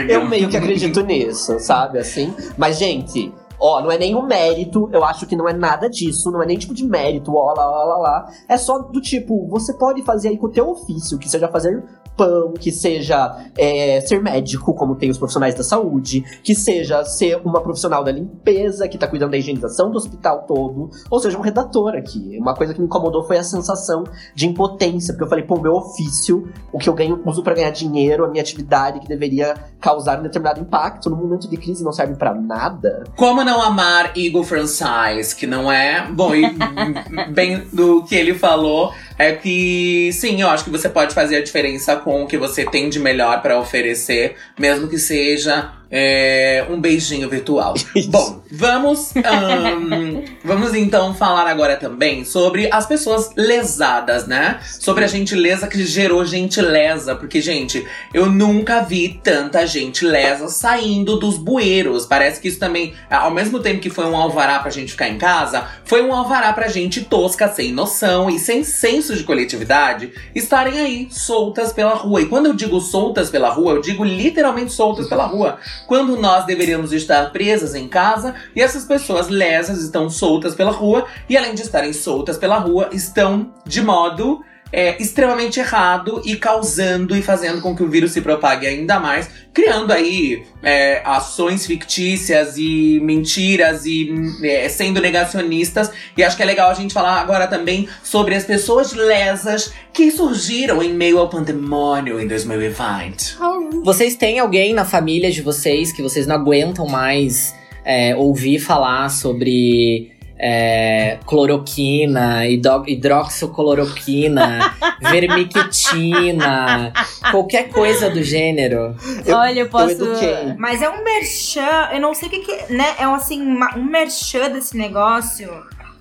Speaker 4: eu meio que acredito nisso, sabe, assim. Mas, gente, ó, não é nenhum mérito, eu acho que não é nada disso, não é nem tipo de mérito, ó, lá, lá, lá, lá. É só do tipo, você pode fazer aí com o teu ofício, que seja fazer pão, que seja é, ser médico, como tem os profissionais da saúde, que seja ser uma profissional da limpeza, que tá cuidando da higienização do hospital todo, ou seja, um redator aqui. Uma coisa que me incomodou foi a sensação de impotência, porque eu falei, pô, meu ofício, o que eu ganho, uso pra ganhar dinheiro, a minha atividade que deveria causar um determinado impacto, no momento de crise não serve pra nada.
Speaker 1: Como não amar Eagle Franchise, que não é. Bom, e bem do que ele falou, é que sim, eu acho que você pode fazer a diferença com o que você tem de melhor pra oferecer, mesmo que seja é, um beijinho virtual. Bom, vamos, ahn, vamos então falar agora também sobre as pessoas lesadas, né? Sobre a gentileza que gerou gentileza. Porque, gente, eu nunca vi tanta gente lesa saindo dos bueiros. Parece que isso também, ao mesmo tempo que foi um alvará pra gente ficar em casa, foi um alvará pra gente tosca, sem noção e sem senso de coletividade estarem aí soltas pela rua. E quando eu digo soltas pela rua, eu digo literalmente soltas pela rua quando nós deveríamos estar presas em casa e essas pessoas lesas estão soltas pela rua e além de estarem soltas pela rua, estão de modo é, extremamente errado e causando e fazendo com que o vírus se propague ainda mais, criando aí é, ações fictícias e mentiras e é, sendo negacionistas. E acho que é legal a gente falar agora também sobre as pessoas lesas que surgiram em meio ao pandemônio em 2020.
Speaker 3: Vocês têm alguém na família de vocês que vocês não aguentam mais é, ouvir falar sobre é, cloroquina, hidro- hidroxicloroquina, vermictina, qualquer coisa do gênero.
Speaker 4: Eu-
Speaker 6: Olha, eu posso.
Speaker 4: eduquei.
Speaker 5: Mas é um merchan, eu não sei o que que, né? É um, assim, uma- um merchan desse negócio.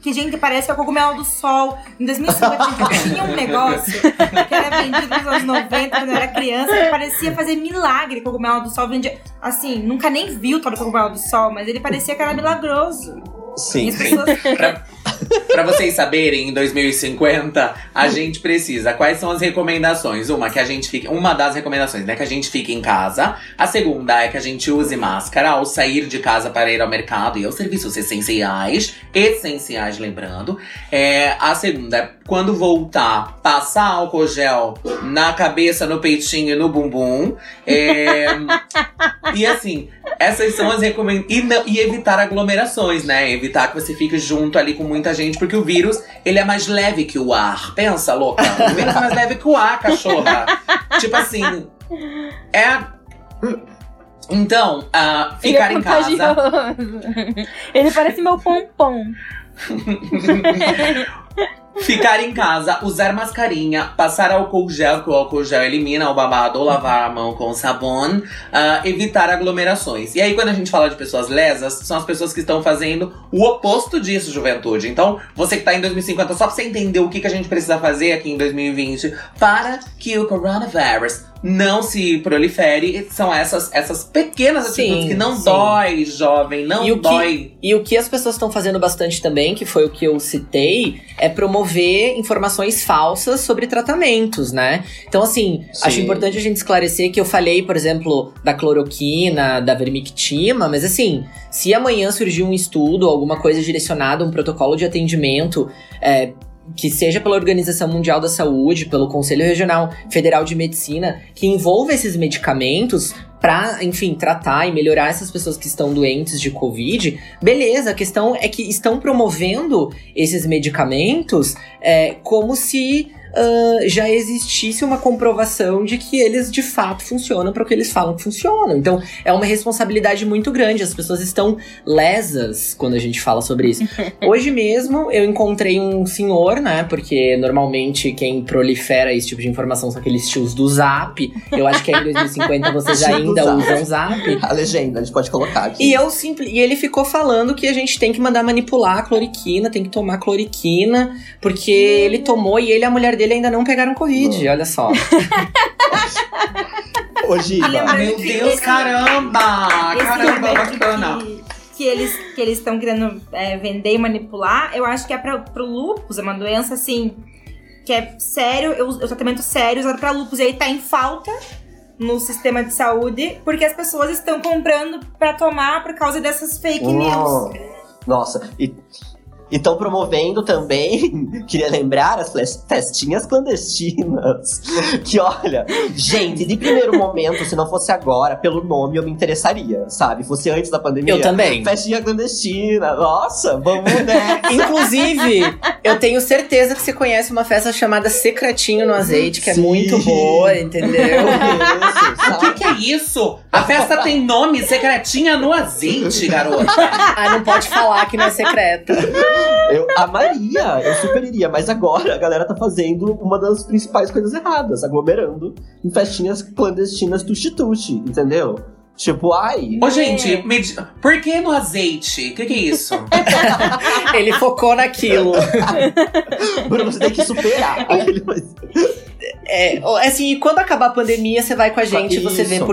Speaker 5: Que, gente, parece que é o cogumelo do sol. Em 2050, gente, tinha um negócio que era vendido nos anos 90, quando eu era criança, que parecia fazer milagre. Cogumelo do sol vendia. Assim, nunca nem viu o tal do cogumelo do sol, mas ele parecia que era milagroso.
Speaker 4: Sim.
Speaker 5: as pessoas.
Speaker 1: Pra, pra vocês saberem, em 2050, a gente precisa. Quais são as recomendações? Uma, que a gente fique. Uma das recomendações, né? Que a gente fique em casa. A segunda é que a gente use máscara ao sair de casa para ir ao mercado e aos serviços essenciais. Essenciais, lembrando. É, a segunda é quando voltar, passar álcool gel na cabeça, no peitinho e no bumbum. É, e assim, essas são as recomendações. E, e evitar aglomerações, né? Evitar que você fique junto ali com muita gente, porque o vírus, ele é mais leve que o ar. Pensa, louca. O vírus é mais leve que o ar, cachorra. tipo assim, é... Então,
Speaker 6: Ele
Speaker 1: ficar
Speaker 6: é
Speaker 1: em casa...
Speaker 6: Ele parece meu pompom.
Speaker 1: Ficar em casa, usar mascarinha, passar álcool gel, que o álcool gel elimina o babado, ou lavar a mão com sabão, ah, evitar aglomerações. E aí, quando a gente fala de pessoas lesas, são as pessoas que estão fazendo o oposto disso, juventude. Então, você que tá em 2050, só pra você entender o que, que a gente precisa fazer aqui em 2020 para que o coronavirus não se prolifere, são essas, essas pequenas atitudes
Speaker 3: Sim,
Speaker 1: que não
Speaker 3: sim.
Speaker 1: dói, jovem, não
Speaker 3: E o que-
Speaker 1: dói.
Speaker 3: E o que as pessoas estão fazendo bastante também, que foi o que eu citei, é promover informações falsas sobre tratamentos, né? Então, assim,
Speaker 4: Sim.
Speaker 3: acho importante a gente esclarecer que eu falei, por exemplo, da cloroquina, da vermictina, mas assim, se amanhã surgir um estudo, alguma coisa direcionada, um protocolo de atendimento, é, que seja pela Organização Mundial da Saúde, pelo Conselho Regional Federal de Medicina, que envolva esses medicamentos para, enfim, tratar e melhorar essas pessoas que estão doentes de Covid, beleza. A questão é que estão promovendo esses medicamentos é, como se ah, já existisse uma comprovação de que eles de fato funcionam para o que eles falam que funcionam. Então é uma responsabilidade muito grande. As pessoas estão lesas quando a gente fala sobre isso. Hoje mesmo eu encontrei um senhor, né? Porque normalmente quem prolifera esse tipo de informação são aqueles tios do Zap. Eu acho que aí em 2050 vocês ainda
Speaker 4: Zap.
Speaker 3: usam Zap.
Speaker 4: A legenda, a gente pode colocar aqui.
Speaker 3: E eu simples, e ele ficou falando que a gente tem que mandar manipular a cloriquina, tem que tomar cloriquina, porque ele tomou e ele e a mulher dele ainda não pegaram covid, olha só.
Speaker 4: Ô, Giba,
Speaker 5: Lembrando
Speaker 1: Meu Deus,
Speaker 5: esse-
Speaker 1: caramba!
Speaker 5: Esse
Speaker 1: Caramba, bacana.
Speaker 5: que, que eles que eles estão querendo é, vender e manipular, eu acho que é pra, pro lúpus, é uma doença assim que é sério, é o, é tratamento sério usado pra lúpus e aí tá em falta no sistema de saúde porque as pessoas estão comprando pra tomar por causa dessas fake news.
Speaker 4: Oh, Nossa, e estão promovendo também, queria lembrar, as festinhas clandestinas. Que olha, gente, de primeiro momento, se não fosse agora, pelo nome eu me interessaria, sabe? Fosse antes da pandemia.
Speaker 3: Eu também.
Speaker 4: Festinha clandestina, nossa, vamos né?
Speaker 3: Inclusive, eu tenho certeza que você conhece uma festa chamada Secretinho no Azeite, que é
Speaker 4: Sim.
Speaker 3: muito boa, entendeu?
Speaker 4: Isso,
Speaker 1: O que, que é isso? A festa tem nome secretinha no azeite, garota.
Speaker 3: ah, não pode falar que não é secreta.
Speaker 4: Eu amaria, eu super iria, mas agora a galera tá fazendo uma das principais coisas erradas, aglomerando em festinhas clandestinas tuxi-tuxi, entendeu? Tipo, ai,
Speaker 1: Ô, gente, me por que no azeite? O que, que é isso?
Speaker 3: Ele focou naquilo.
Speaker 4: Bruno, você tem que superar. Aquele-
Speaker 3: É, ó, assim, e quando acabar a pandemia, você vai com a gente e você vê
Speaker 4: Isso.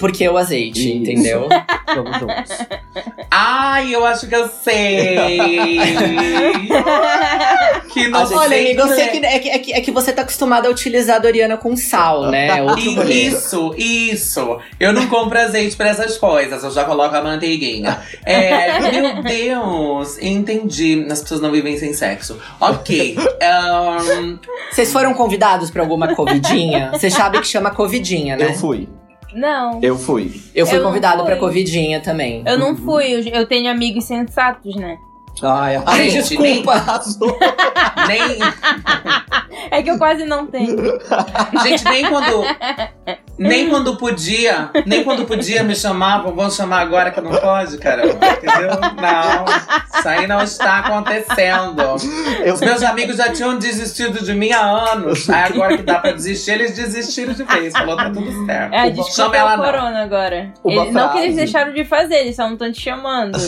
Speaker 3: Por que, por que o azeite,
Speaker 4: Isso.
Speaker 3: entendeu?
Speaker 4: Vamos juntos.
Speaker 1: Ai, eu acho que eu sei. que não
Speaker 4: gente-
Speaker 3: Olha, amigo, eu sei que é, que é que é que você tá acostumado a utilizar a Doriana com sal, né? É Outro.
Speaker 1: Isso, isso. Eu não compro azeite pra essas coisas, eu já coloco a manteiguinha. É, meu Deus, entendi. As pessoas não vivem sem sexo. Ok.
Speaker 3: Vocês foram convidados pra alguma covidinha? Você sabe que chama covidinha, né?
Speaker 4: Eu fui,
Speaker 6: Não.
Speaker 4: eu fui.
Speaker 3: Eu fui
Speaker 6: Eu
Speaker 3: convidado
Speaker 6: fui.
Speaker 3: pra covidinha também.
Speaker 6: Eu não fui, eu, eu tenho amigos sensatos, né?
Speaker 4: Ai,
Speaker 3: Ai,
Speaker 1: Gente,
Speaker 3: desculpa.
Speaker 4: arrasou.
Speaker 1: nem,
Speaker 6: É que eu quase não tenho.
Speaker 1: gente, nem quando. Nem quando podia, nem quando podia me chamavam, vão chamar agora que não pode, caramba. Entendeu? Não, isso aí não está acontecendo.
Speaker 4: Eu,
Speaker 1: Os meus amigos já tinham desistido de mim há anos. Aí agora que dá pra desistir, eles desistiram de vez. Falou, tá tudo certo.
Speaker 6: É, a
Speaker 1: Chama
Speaker 6: desculpa
Speaker 1: ela não.
Speaker 6: corona agora. Eles, não que eles deixaram de fazer, eles só não estão te chamando.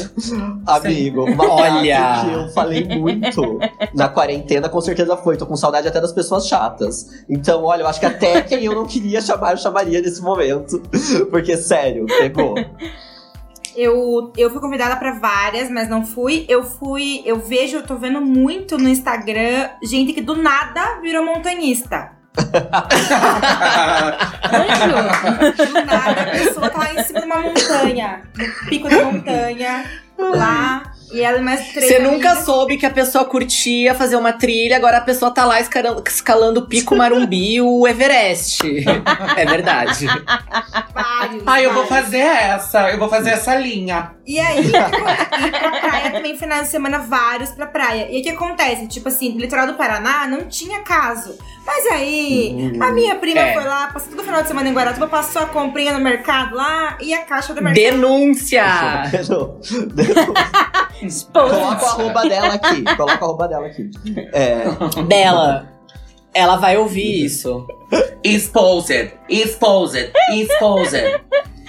Speaker 4: amigo, uma
Speaker 3: Olha.
Speaker 4: que eu falei muito na quarentena, com certeza foi. Tô com saudade até das pessoas chatas. Então, olha, eu acho que até quem eu não queria chamar, eu chamaria nesse momento. Porque, sério, pegou.
Speaker 5: Eu, eu fui convidada pra várias, mas não fui. Eu fui. Eu vejo, eu tô vendo muito no Instagram gente que do nada virou montanhista.
Speaker 6: Anjo,
Speaker 5: Do nada, a pessoa tá lá em cima de uma montanha, no pico da montanha, lá. E ela e mais três.
Speaker 3: Você nunca soube que a pessoa curtia fazer uma trilha, agora a pessoa tá lá escalando, escalando o Pico Marumbi, o Everest. É verdade.
Speaker 5: Vários,
Speaker 1: Ah, eu vou fazer essa, eu vou fazer essa linha.
Speaker 5: E aí? E pra praia também, final de semana, vários pra praia. E o que acontece? Tipo assim, no litoral do Paraná não tinha caso. Mas aí, a minha prima
Speaker 3: É.
Speaker 5: foi lá, passou todo o final de semana em Guaratuba, passou a comprinha no mercado lá e a caixa do mercado.
Speaker 3: Denúncia!
Speaker 4: Não. Coloca o arroba dela aqui. Coloca o arroba dela aqui. É,
Speaker 3: Dela. Ela vai ouvir isso.
Speaker 1: Exposed, exposed, exposed.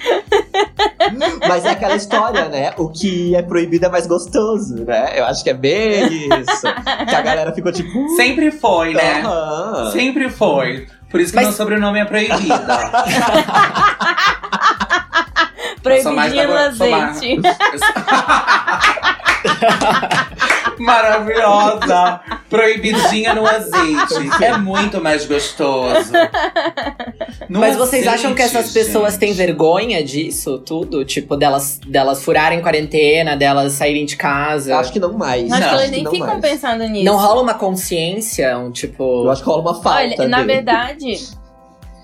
Speaker 4: mas é aquela história, né? O que é proibido é mais gostoso, né? Eu acho que é bem isso. Que a galera ficou tipo.
Speaker 1: Sempre foi, né?
Speaker 4: Aham.
Speaker 1: Sempre foi. Por isso que
Speaker 3: Mas-
Speaker 1: meu sobrenome é proibido.
Speaker 6: proibidinho no azeite.
Speaker 1: Maravilhosa! Proibidinha no azeite. É muito mais gostoso. No
Speaker 3: Mas vocês
Speaker 1: azeite,
Speaker 3: acham que essas pessoas
Speaker 1: gente.
Speaker 3: têm vergonha disso tudo? Tipo, delas, delas furarem quarentena, delas saírem de casa?
Speaker 4: Acho que não mais.
Speaker 6: Acho que
Speaker 1: Não,
Speaker 6: elas nem
Speaker 4: não
Speaker 6: ficam
Speaker 4: mais.
Speaker 6: pensando nisso.
Speaker 3: Não rola uma consciência, um tipo.
Speaker 4: Eu acho que rola uma falta.
Speaker 6: Olha, na
Speaker 4: dele.
Speaker 6: verdade,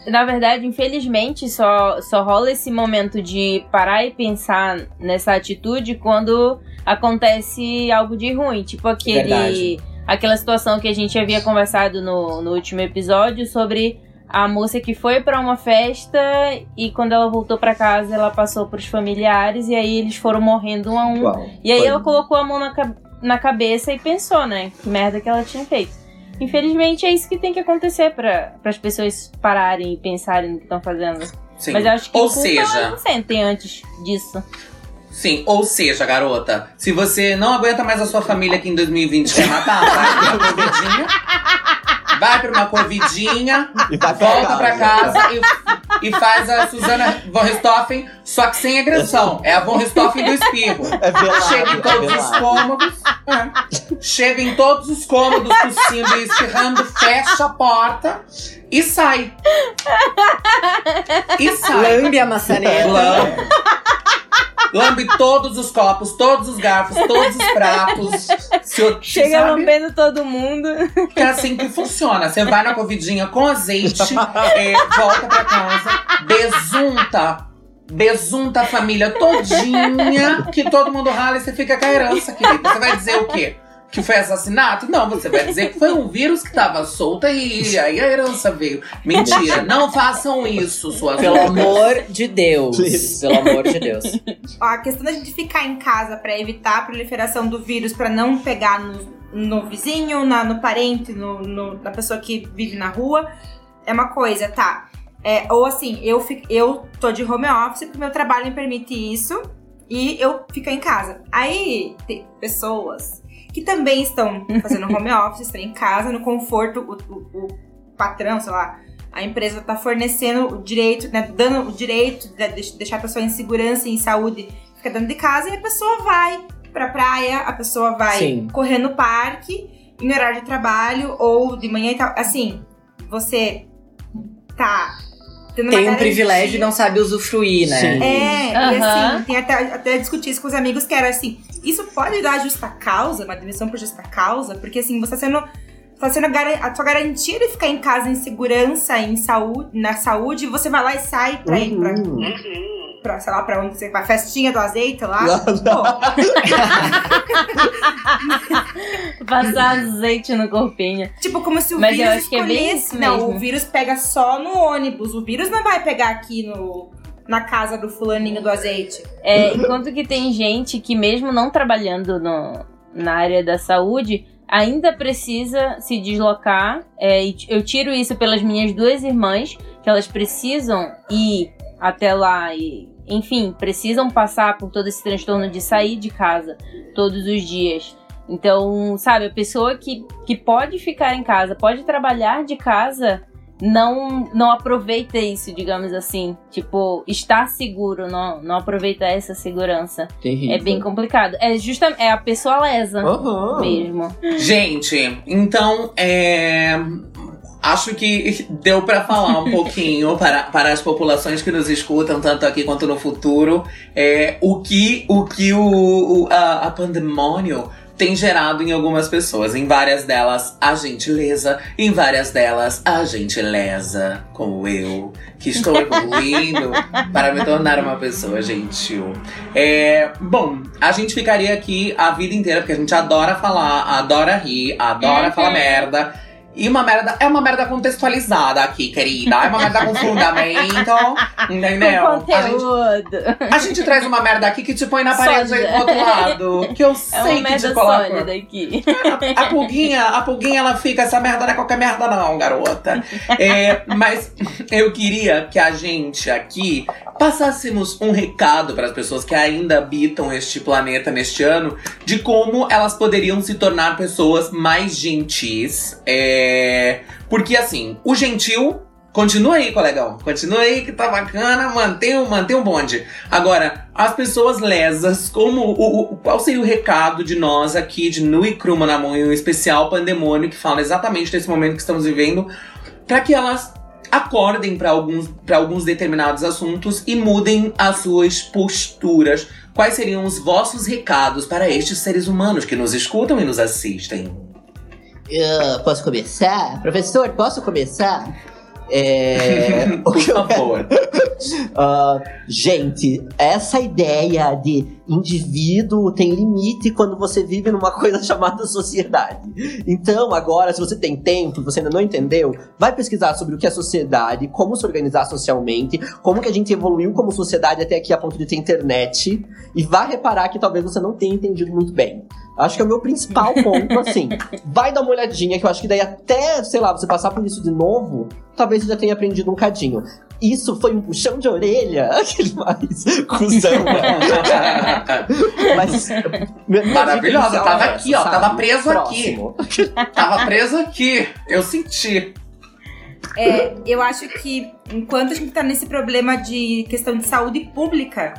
Speaker 6: na verdade, infelizmente, só, só rola esse momento de parar e pensar nessa atitude quando acontece algo de ruim. Tipo aquele.
Speaker 3: Verdade.
Speaker 6: Aquela situação que a gente havia conversado no, no último episódio sobre a moça que foi pra uma festa e quando ela voltou pra casa ela passou pros familiares e aí eles foram morrendo um a um.
Speaker 4: Uau.
Speaker 6: E aí
Speaker 4: Foi.
Speaker 6: ela colocou a mão na, na cabeça e pensou, né? Que merda que ela tinha feito. Infelizmente é isso que tem que acontecer para as pessoas pararem e pensarem no que estão fazendo.
Speaker 1: Sim.
Speaker 6: Mas eu acho que
Speaker 1: Ou seja,
Speaker 6: não sentem antes disso.
Speaker 1: Sim, ou seja, garota, se você não aguenta mais a sua família aqui em 2020 quer matar, vai. Vai pra uma covidinha,
Speaker 4: E vai pra
Speaker 1: volta pra casa e, e faz a Susana von Richthofen, só que sem agressão. É a von Richthofen do espirro.
Speaker 4: É velado,
Speaker 1: Chega em
Speaker 4: é
Speaker 1: todos os
Speaker 4: velado.
Speaker 1: cômodos. é. Chega em todos os cômodos, tossindo e espirrando, fecha a porta e sai. E sai.
Speaker 3: Lambe a maçaneta.
Speaker 1: Lambe. Lambe todos os copos, todos os garfos, todos os pratos. Se eu,
Speaker 6: Chega
Speaker 1: sabe?
Speaker 6: lambendo todo mundo.
Speaker 1: Que é assim que funciona. Você vai na covidinha com azeite, é, volta pra casa, besunta. Besunta a família todinha, que todo mundo rala e você fica com a herança, querida. Você vai dizer o quê? Que foi assassinato? Não, você vai dizer que foi um vírus que tava solto e aí a herança veio. Mentira, não façam isso, suas
Speaker 3: Pelo
Speaker 1: loucas.
Speaker 3: amor de Deus.
Speaker 4: Please.
Speaker 3: Pelo amor de Deus.
Speaker 5: Ó, a questão da gente ficar em casa pra evitar a proliferação do vírus, pra não pegar no, no vizinho, na, no parente, no, no- na pessoa que vive na rua, é uma coisa, tá? É, ou assim, eu, fico, eu tô de home office porque meu trabalho me permite isso e eu fico em casa. Aí tem pessoas que também estão fazendo home office, estão em casa, no conforto, o, o- o patrão, sei lá, a empresa tá fornecendo o direito, né, dando o direito de de- deixar a pessoa em segurança e em saúde, fica dentro de casa e a pessoa vai pra praia, a pessoa vai
Speaker 3: Sim.
Speaker 5: correr no parque, em horário de trabalho ou de manhã e tal. Assim, você tá
Speaker 3: Tem um privilégio e não sabe usufruir, né?
Speaker 4: Sim.
Speaker 5: é, e
Speaker 6: Aham.
Speaker 5: assim, tem até, até discutir isso com os amigos que era assim, isso pode dar justa causa, uma demissão por justa causa, porque assim, você tá sendo. Tá sendo a, sua garantia de ficar em casa em segurança, em saúde, na saúde, e você vai lá e sai pra ir pra,
Speaker 4: Uhum.
Speaker 5: Pra, sei lá, pra onde você vai, festinha do azeite lá.
Speaker 6: Passar azeite no corpinho.
Speaker 5: Tipo, como se o
Speaker 6: Mas eu
Speaker 5: vírus
Speaker 6: acho que é
Speaker 5: escolhesse. não,
Speaker 6: mesmo.
Speaker 5: o vírus pega só no ônibus. O vírus não vai pegar aqui no, na casa do fulaninho do azeite.
Speaker 6: É, enquanto que tem gente que, mesmo não trabalhando no- na área da saúde, ainda precisa se deslocar. É, eu tiro isso pelas minhas duas irmãs, que elas precisam ir até lá e, enfim, precisam passar por todo esse transtorno de sair de casa todos os dias. Então, sabe, a pessoa que, que pode ficar em casa, pode trabalhar de casa, não não aproveita isso, digamos assim. Tipo, estar seguro, não, não aproveita essa segurança.
Speaker 4: Terrível.
Speaker 6: É bem complicado. É justamente é a pessoa lesa
Speaker 4: Aham.
Speaker 6: mesmo.
Speaker 1: Gente, então, é. Acho que deu pra falar um pouquinho para, para as populações que nos escutam, tanto aqui quanto no futuro, é, o que, o, que o, o- a, a pandemônio tem gerado em algumas pessoas. Em várias delas, a gentileza. Em várias delas, a gentileza. Como eu, que estou evoluindo para me tornar uma pessoa gentil. É, bom, a gente ficaria aqui a vida inteira, porque a gente adora falar, adora rir, adora
Speaker 6: Uhum.
Speaker 1: falar merda. E uma merda é uma merda contextualizada aqui, querida. É uma merda com fundamento. Entendeu?
Speaker 6: Com
Speaker 1: A gente, a gente traz uma merda aqui que te põe na parede aí
Speaker 6: Sólida.
Speaker 1: do outro lado. Que eu
Speaker 6: É
Speaker 1: sei
Speaker 6: uma
Speaker 1: que
Speaker 6: merda
Speaker 1: te coloca.
Speaker 6: aqui.
Speaker 1: A pulguinha, a pulguinha, ela fica, essa merda não é qualquer merda não, garota. É, mas eu queria que a gente aqui passássemos um recado para as pessoas que ainda habitam este planeta neste ano, de como elas poderiam se tornar pessoas mais gentis. É, porque assim, o gentil Continua aí, colegão. Continua aí que tá bacana. Mantém, o- mantém o bonde. Agora, as pessoas lesas, como o, o- qual seria o recado de nós aqui de Nu e Cru Manamun, em um especial pandemônio que fala exatamente desse momento que estamos vivendo, para que elas acordem para alguns, alguns determinados assuntos e mudem as suas posturas. Quais seriam os vossos recados para estes seres humanos que nos escutam e nos assistem?
Speaker 4: Ah, posso começar? Professor, posso começar? É. o
Speaker 1: Por
Speaker 4: que eu quero-
Speaker 1: favor.
Speaker 4: Ah, gente, essa ideia de indivíduo tem limite quando você vive numa coisa chamada sociedade. Então, agora, se você tem tempo, você ainda não entendeu, vai pesquisar sobre o que é sociedade, como se organizar socialmente, como que a gente evoluiu como sociedade até aqui a ponto de ter internet, e vá reparar que talvez você não tenha entendido muito bem. Acho que é o meu principal ponto, assim. Vai dar uma olhadinha, que eu acho que daí até, sei lá, você passar por isso de novo, talvez você já tenha aprendido um cadinho. Isso foi um puxão de orelha, aquele mais cuzão, né? Mas.
Speaker 1: Maravilhosa, tava aqui, ó,
Speaker 4: sabe?
Speaker 1: tava preso
Speaker 4: Próximo.
Speaker 1: Tava preso aqui. Eu senti.
Speaker 5: É, eu acho que enquanto a gente tá nesse problema de questão de saúde pública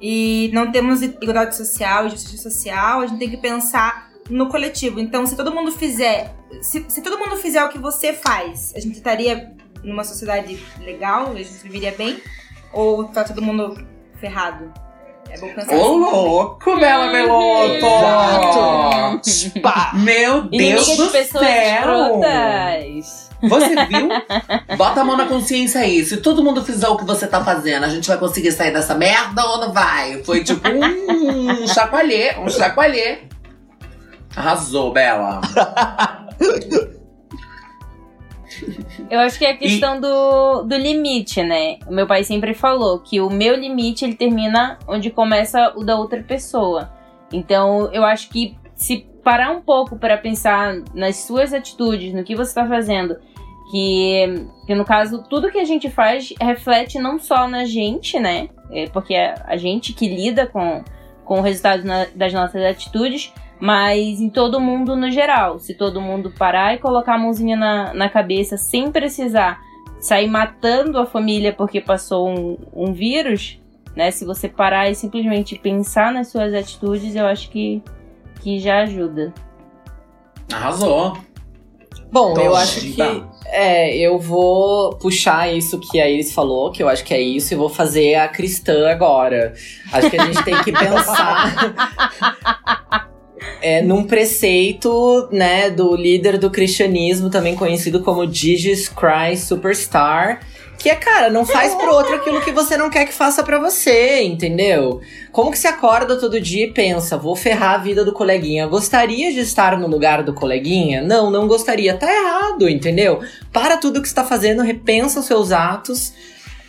Speaker 5: e não temos igualdade social e justiça social, a gente tem que pensar no coletivo. Então, se todo mundo fizer, se, se todo mundo fizer o que você faz, a gente estaria numa sociedade legal, a gente viveria bem? Ou tá todo mundo ferrado? É
Speaker 1: Ô,
Speaker 5: assim.
Speaker 1: louco, Bela Veloto!
Speaker 4: Exato. Pá.
Speaker 1: Meu Deus
Speaker 6: Inimiga de
Speaker 1: do
Speaker 6: pessoas
Speaker 1: céu! Você viu? Bota a mão na consciência aí. Se todo mundo fizer o que você tá fazendo, a gente vai conseguir sair dessa merda ou não vai? Foi tipo um chacoalhê, um chacoalhê. Arrasou, Bela.
Speaker 6: Eu acho que é a questão do, do limite, né? O meu pai sempre falou que o meu limite ele termina onde começa o da outra pessoa. Então eu acho que se parar um pouco para pensar nas suas atitudes, no que você tá fazendo, que, que no caso tudo que a gente faz reflete não só na gente, né? É porque é a gente que lida com, com o resultado na- das nossas atitudes, mas em todo mundo no geral. Se todo mundo parar e colocar a mãozinha na, na cabeça sem precisar sair matando a família porque passou um, um vírus, né? Se você parar e simplesmente pensar nas suas atitudes, eu acho que, que já ajuda.
Speaker 1: Arrasou.
Speaker 3: Bom, eu
Speaker 1: Então,
Speaker 3: acho que é, eu vou puxar isso que a Iris falou, que eu acho que é isso, e vou fazer a cristã agora. Acho que a gente tem que pensar é, num preceito, né, do líder do cristianismo, também conhecido como Jesus Christ Superstar, Que é, cara, não faz pro outro aquilo que você não quer que faça pra você, entendeu? Como que você acorda todo dia e pensa, vou ferrar a vida do coleguinha? Gostaria de estar no lugar do coleguinha? Não, não gostaria. Tá errado, entendeu? Para tudo que você tá fazendo, repensa os seus atos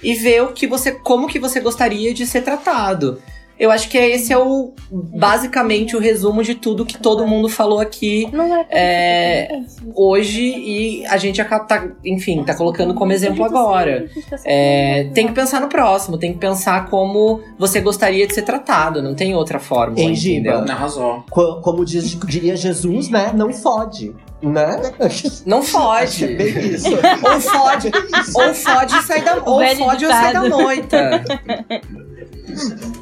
Speaker 3: e vê o que você, como que você gostaria de ser tratado. Eu acho que esse é o basicamente o resumo de tudo que todo mundo falou aqui
Speaker 6: Não é.
Speaker 3: É, hoje e a gente acaba, tá, enfim, tá colocando como exemplo agora. É, tem que pensar no próximo, tem que pensar como você gostaria de ser tratado, não tem outra forma.
Speaker 4: Ei, Giba.
Speaker 3: entendeu?
Speaker 1: Arrasou.
Speaker 4: Co- Como diz- diria Jesus, né? Não fode. Né?
Speaker 3: Não fode.
Speaker 4: É.
Speaker 3: Ou fode, ou fode e sai da, ou fode ou sai da moita.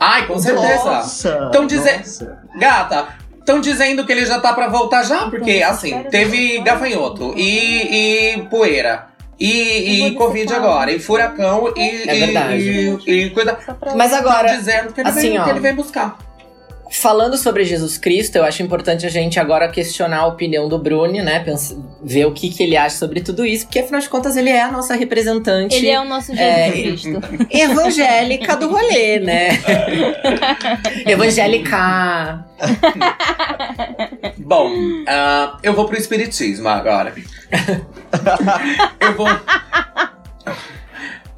Speaker 1: Ai, com certeza.
Speaker 4: Nossa,
Speaker 1: Tão dize-
Speaker 4: nossa.
Speaker 1: Gata, estão dizendo que ele já tá pra voltar já, porque assim, teve gafanhoto e, e poeira. E, e Covid agora, e furacão, e,
Speaker 3: É
Speaker 1: e-
Speaker 3: verdade.
Speaker 1: e, e coisa.
Speaker 3: Mas agora,
Speaker 1: Tão dizendo que ele,
Speaker 3: assim,
Speaker 1: vem,
Speaker 3: ó.
Speaker 1: que ele vem buscar.
Speaker 3: Falando sobre Jesus Cristo, eu acho importante a gente agora questionar a opinião do Bruni, né? Pens- ver o que, que ele acha sobre tudo isso, porque afinal de contas ele é a nossa representante
Speaker 6: Ele é o nosso Jesus
Speaker 3: É,
Speaker 6: Cristo.
Speaker 3: evangélica do rolê, né? Evangélica.
Speaker 1: Bom, ah, eu vou pro espiritismo agora. eu vou.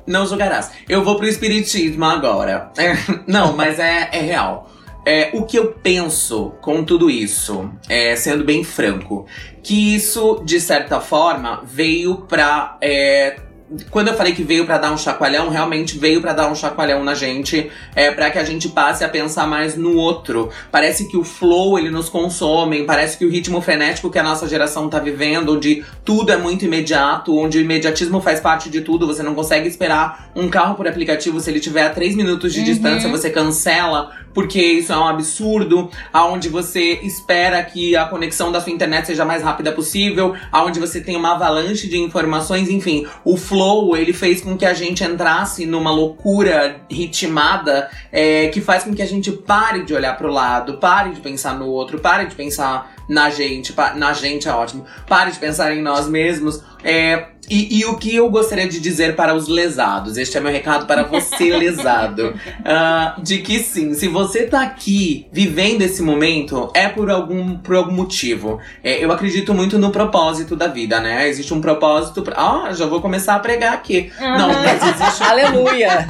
Speaker 1: Não julgarás. Eu vou pro espiritismo agora. É, não, mas é, é real. É, o que eu penso com tudo isso, é, sendo bem franco, que isso, de certa forma, veio pra. é, quando eu falei que veio pra dar um chacoalhão, realmente veio pra dar um chacoalhão na gente, é para que a gente passe a pensar mais no outro. Parece que o flow ele nos consome, parece que o ritmo frenético que a nossa geração tá vivendo, onde tudo é muito imediato, onde o imediatismo faz parte de tudo, você não consegue esperar um carro por aplicativo se ele tiver a 3 minutos de
Speaker 6: Uhum.
Speaker 1: distância, você cancela, porque isso é um absurdo, aonde você espera que a conexão da sua internet seja a mais rápida possível, aonde você tem uma avalanche de informações, enfim, o flow ele fez com que a gente entrasse numa loucura ritmada é, que faz com que a gente pare de olhar pro lado, pare de pensar no outro, pare de pensar na gente, na gente é ótimo, pare de pensar em nós mesmos. É, e, e o que eu gostaria de dizer para os lesados, este é meu recado para você, lesado, ah, de que sim, se você tá aqui vivendo esse momento, é por algum, por algum motivo. É, eu acredito muito no propósito da vida, né? Existe um propósito. Pra... Ah, já vou começar a pregar aqui. Não, mas existe
Speaker 3: Aleluia!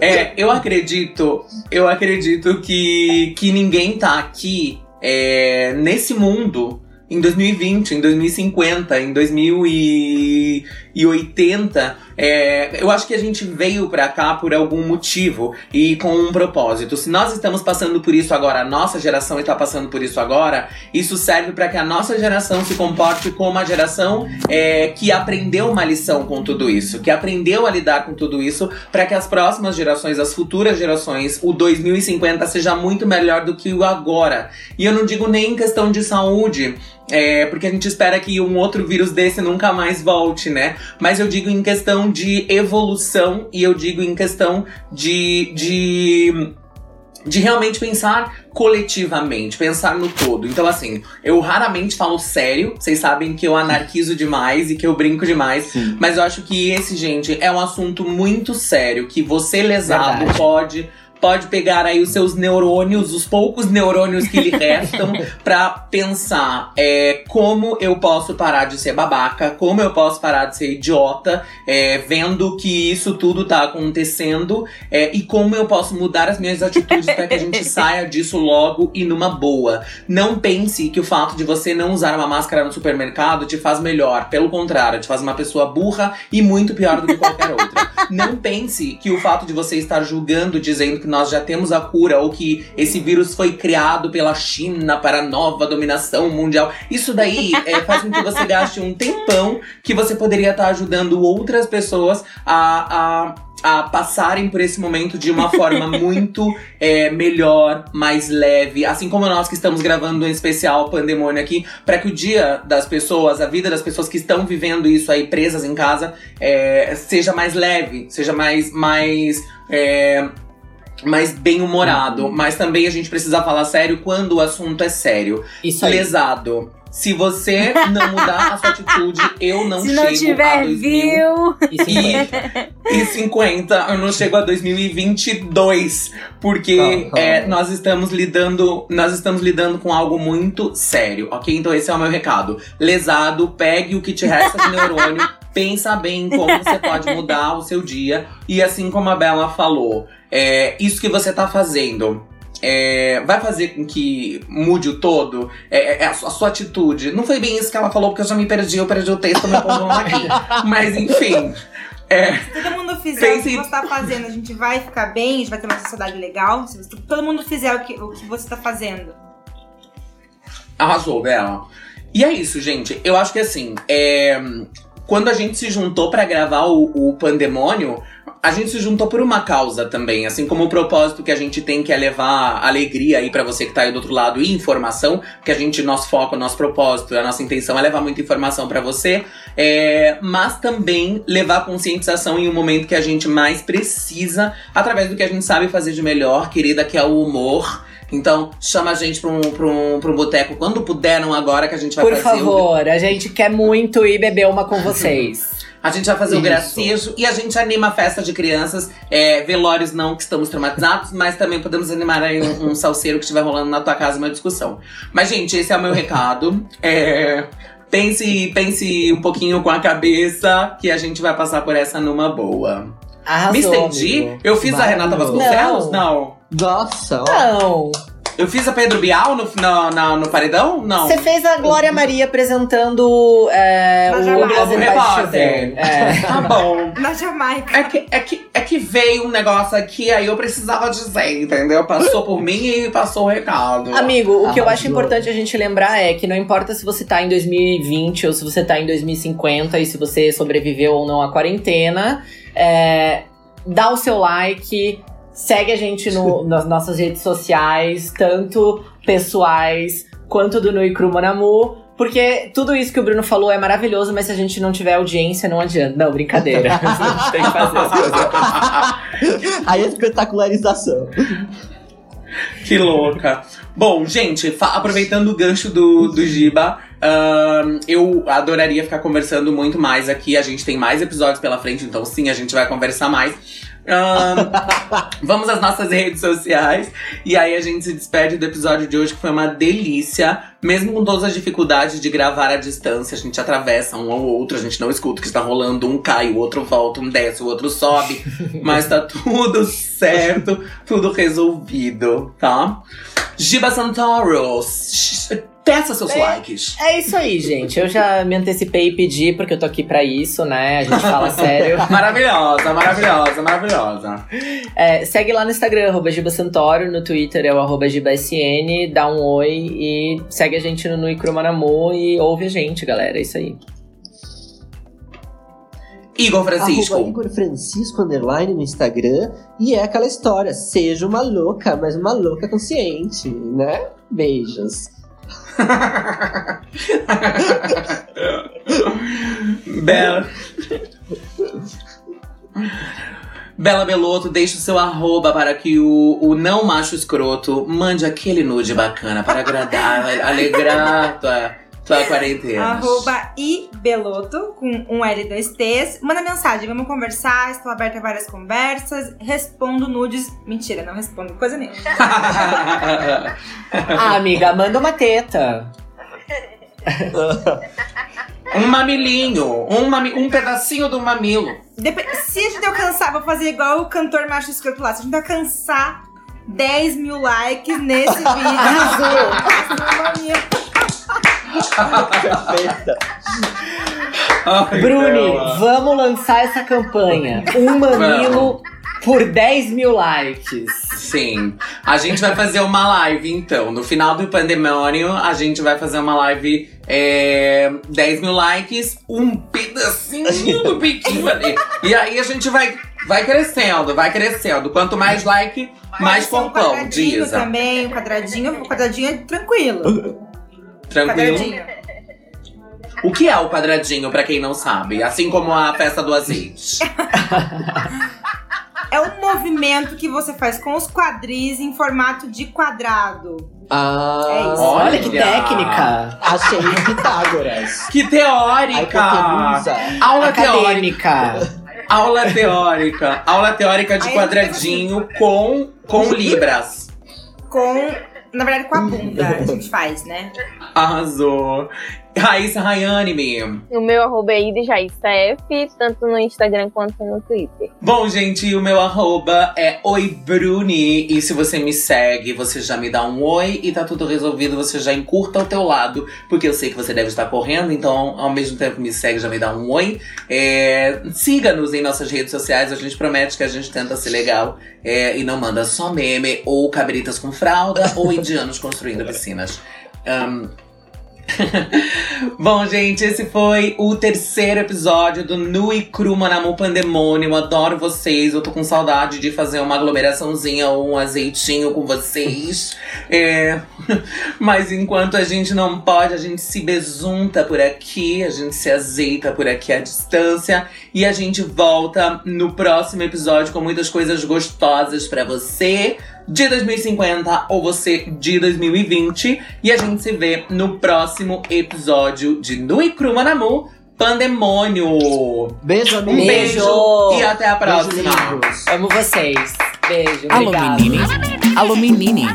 Speaker 1: é, eu acredito, eu acredito que, que ninguém tá aqui é, nesse mundo em 2020, em 2050, em 2080. É, eu acho que a gente veio pra cá por algum motivo e com um propósito. Se nós estamos passando por isso agora, a nossa geração está passando por isso agora, isso serve para que a nossa geração se comporte como uma geração é, que aprendeu uma lição com tudo isso, que aprendeu a lidar com tudo isso, para que as próximas gerações, as futuras gerações, o 2050 seja muito melhor do que o agora. E eu não digo nem em questão de saúde, é, porque a gente espera que um outro vírus desse nunca mais volte, né? Mas eu digo em questão de evolução e eu digo em questão de. de de realmente pensar coletivamente, pensar no todo. Então, assim, eu raramente falo sério, vocês sabem que eu anarquizo demais e que eu brinco demais, mas eu acho que esse, gente, é um assunto muito sério que você, lesado,
Speaker 3: Verdade.
Speaker 1: pode. Pode pegar aí os seus neurônios, os poucos neurônios que lhe restam, pra pensar é, como eu posso parar de ser babaca, como eu posso parar de ser idiota, é, vendo que isso tudo tá acontecendo é, e como eu posso mudar as minhas atitudes para que a gente saia disso logo e numa boa. Não pense que o fato de você não usar uma máscara no supermercado te faz melhor. Pelo contrário, te faz uma pessoa burra e muito pior do que qualquer outra. Não pense que o fato de você estar julgando, dizendo que nós já temos a cura ou que esse vírus foi criado pela China para a nova dominação mundial. Isso daí é, faz com que você gaste um tempão que você poderia estar ajudando outras pessoas a- a a passarem por esse momento de uma forma muito é, melhor, mais leve, assim como nós que estamos gravando um especial Pandemônio aqui, para que o dia das pessoas, a vida das pessoas que estão vivendo isso aí presas em casa, é, seja mais leve, seja mais mais é, mais bem humorado, mas também a gente precisa falar sério quando o assunto é sério.
Speaker 3: Isso aí.
Speaker 1: Lesado. Se você não mudar a sua atitude, eu não
Speaker 6: Se
Speaker 1: chego
Speaker 6: não
Speaker 1: a
Speaker 6: tiver
Speaker 1: 2000
Speaker 6: view.
Speaker 3: Isso
Speaker 1: e, e 50, eu não chego a 2022, porque
Speaker 4: Aham.
Speaker 1: é, nós estamos lidando, nós estamos lidando com algo muito sério, ok? Então esse é o meu recado. Lesado, pegue o que te resta de neurônio, pensa bem em como você pode mudar o seu dia e assim como a Bela falou, é, isso que você tá fazendo. é, vai fazer com que mude o todo? É, é a, sua, a sua atitude. Não foi bem isso que ela falou, porque eu já me perdi, eu perdi o texto, me pondo aqui. Mas enfim. É,
Speaker 5: Se todo mundo fizer
Speaker 1: Pense-
Speaker 5: o que você tá fazendo, a gente vai ficar bem, a gente vai ter uma sociedade legal. Se todo mundo fizer o que, o que você tá fazendo.
Speaker 1: Arrasou, Bela. E é isso, gente. Eu acho que assim, é, quando a gente se juntou pra gravar o, o Pandemônio, a gente se juntou por uma causa também. Assim como o propósito que a gente tem que é levar alegria aí pra você que tá aí do outro lado e informação, porque a gente, nosso foco, nosso propósito, a nossa intenção é levar muita informação pra você, é, mas também levar conscientização em um momento que a gente mais precisa, através do que a gente sabe fazer de melhor, querida, que é o humor. Então, chama a gente pra um, pra um, pra um boteco quando puder, não agora, que a gente vai
Speaker 3: Por
Speaker 1: fazer o
Speaker 3: favor, a gente quer muito ir beber uma com vocês.
Speaker 1: A gente vai fazer o
Speaker 4: Isso.
Speaker 1: gracejo e a gente anima a festa de crianças. É, velórios não, que estamos traumatizados, mas também podemos animar aí um, um salseiro que estiver rolando na tua casa, uma discussão. Mas, gente, esse é o meu recado. É, pense, pense um pouquinho com a cabeça que a gente vai passar por essa numa boa.
Speaker 3: Arrasou,
Speaker 1: Me estendi?
Speaker 3: amigo.
Speaker 1: Eu fiz a Renata. Vasconcelos? Não.
Speaker 4: Nossa, ó.
Speaker 3: Não.
Speaker 1: Eu fiz a Pedro Bial no, no, na- no paredão? Não.
Speaker 3: Você fez a Glória Maria apresentando é, o. Brasil
Speaker 1: Repórter.
Speaker 3: É.
Speaker 1: Tá bom.
Speaker 5: Na Jamaica.
Speaker 1: É que, é, que, é que veio um negócio aqui, aí eu precisava dizer, entendeu? Passou por mim e passou o recado.
Speaker 3: Amigo, o que eu acho importante a gente lembrar é que não importa se você tá em 2020 ou se você tá em 2050 e se você sobreviveu ou não à quarentena, é, dá o seu like, segue a gente no- nas nossas redes sociais, tanto pessoais quanto do Nui Cru Monamu. Porque tudo isso que o Bruno falou é maravilhoso, mas se a gente não tiver audiência, não adianta. Não, brincadeira. a gente tem que fazer as coisas.
Speaker 4: Aí a espetacularização.
Speaker 1: Que louca. Bom, gente, aproveitando o gancho do, do Giba, eu adoraria ficar conversando muito mais aqui. A gente tem mais episódios pela frente, então sim, a gente vai conversar mais. Vamos às nossas redes sociais. E aí a gente se despede do episódio de hoje, que foi uma delícia. Mesmo com todas as dificuldades de gravar à distância, a gente atravessa um ao outro, a gente não escuta o que está rolando. Um cai, o outro volta, um desce, o outro sobe. Mas tá tudo certo, tudo resolvido, tá? Giba Santoro, sh- peça seus
Speaker 3: É.
Speaker 1: likes.
Speaker 3: É isso aí, gente. Eu já me antecipei e pedi, porque eu tô aqui pra isso, né? A gente fala sério.
Speaker 1: Maravilhosa, maravilhosa, maravilhosa.
Speaker 3: É, segue lá no Instagram, arroba Giba Santoro, no Twitter é o arroba GibaSN, dá um oi e segue a gente no Nui Cromanamu e ouve a gente, galera. É isso aí.
Speaker 1: Igor Francisco.
Speaker 4: Arroba Igor Francisco Underline no Instagram. E é aquela história, seja uma louca, mas uma louca consciente, né? Beijos.
Speaker 1: Bela. Bela Beloto, deixe o seu arroba para que o, o não macho escroto mande aquele nude bacana para agradar, alegrar tua, tua quarentena.
Speaker 5: Arroba ibeloto, com um L e dois T's. Manda mensagem, vamos conversar, estou aberta a várias conversas. Respondo nudes. Mentira, não respondo coisa nenhuma.
Speaker 3: Ah, amiga, manda uma teta.
Speaker 1: um mamilinho, um, mami, um pedacinho do mamilo.
Speaker 5: Dep- se a gente alcançar, vou fazer igual o cantor macho escroto lá. Se a gente alcançar 10 mil likes nesse vídeo, astronomia.
Speaker 4: Perfeita.
Speaker 1: Ai,
Speaker 3: Bruni,
Speaker 1: Bela.
Speaker 3: vamos lançar essa campanha. Um mamilo por 10 mil likes.
Speaker 1: Sim. A gente vai fazer uma live, então. No final do pandemônio, a gente vai fazer uma live. É, 10 mil likes, um pedacinho do biquinho ali. E aí a gente vai, vai crescendo, vai crescendo. Quanto mais like, mais
Speaker 5: ser um
Speaker 1: diz.
Speaker 5: também, um quadradinho. O quadradinho é tranquilo.
Speaker 1: Tranquilo?
Speaker 5: Quadradinho.
Speaker 1: O que é o quadradinho, pra quem não sabe? Assim como a festa do azeite.
Speaker 5: É um movimento que você faz com os quadris em formato de quadrado.
Speaker 4: Ah,
Speaker 5: É isso.
Speaker 3: Olha que
Speaker 1: Olha.
Speaker 3: técnica!
Speaker 4: achei Pitágoras.
Speaker 1: Que teórica! Aula teórica.
Speaker 3: Acadêmica!
Speaker 1: Aula teórica. Aula teórica de
Speaker 5: Aí
Speaker 1: quadradinho com, com libras.
Speaker 5: Com. Na verdade, com a bunda a gente faz, né?
Speaker 1: Arrasou. Raíssa Rayane,
Speaker 6: O meu arroba é IdJaissef, tanto no Instagram quanto no Twitter.
Speaker 1: Bom, gente, o meu arroba é oibruni. E se você me segue, você já me dá um oi e tá tudo resolvido. Você já encurta ao teu lado, porque eu sei que você deve estar correndo. Então, ao mesmo tempo que me segue, já me dá um oi. É, Siga-nos em nossas redes sociais. A gente promete que a gente tenta ser legal é, e não manda só meme ou cabritas com fralda ou indianos construindo piscinas. Ahn, Bom, gente, esse foi o terceiro episódio do Nu e Cru Manamu Pandemônio. Adoro vocês. Eu tô com saudade de fazer uma aglomeraçãozinha ou um azeitinho com vocês. É, Mas enquanto a gente não pode, a gente se besunta por aqui, a gente se azeita por aqui à distância. E a gente volta no próximo episódio com muitas coisas gostosas pra você de 2050 ou você de 2020. E a gente se vê no próximo episódio de Nu e Cru Manamu Pandemônio.
Speaker 4: Beijo,
Speaker 1: Um
Speaker 4: amigo.
Speaker 1: beijo,
Speaker 3: Beijo.
Speaker 1: e até a próxima.
Speaker 4: lindos.
Speaker 3: Amo vocês. Beijo,
Speaker 2: Alô menine, alô menine,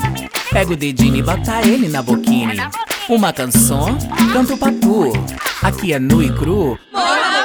Speaker 2: pega o dedinho e bota ele na boquinha. Uma canção, canto pra tu. Aqui é nu e cru.
Speaker 6: Mora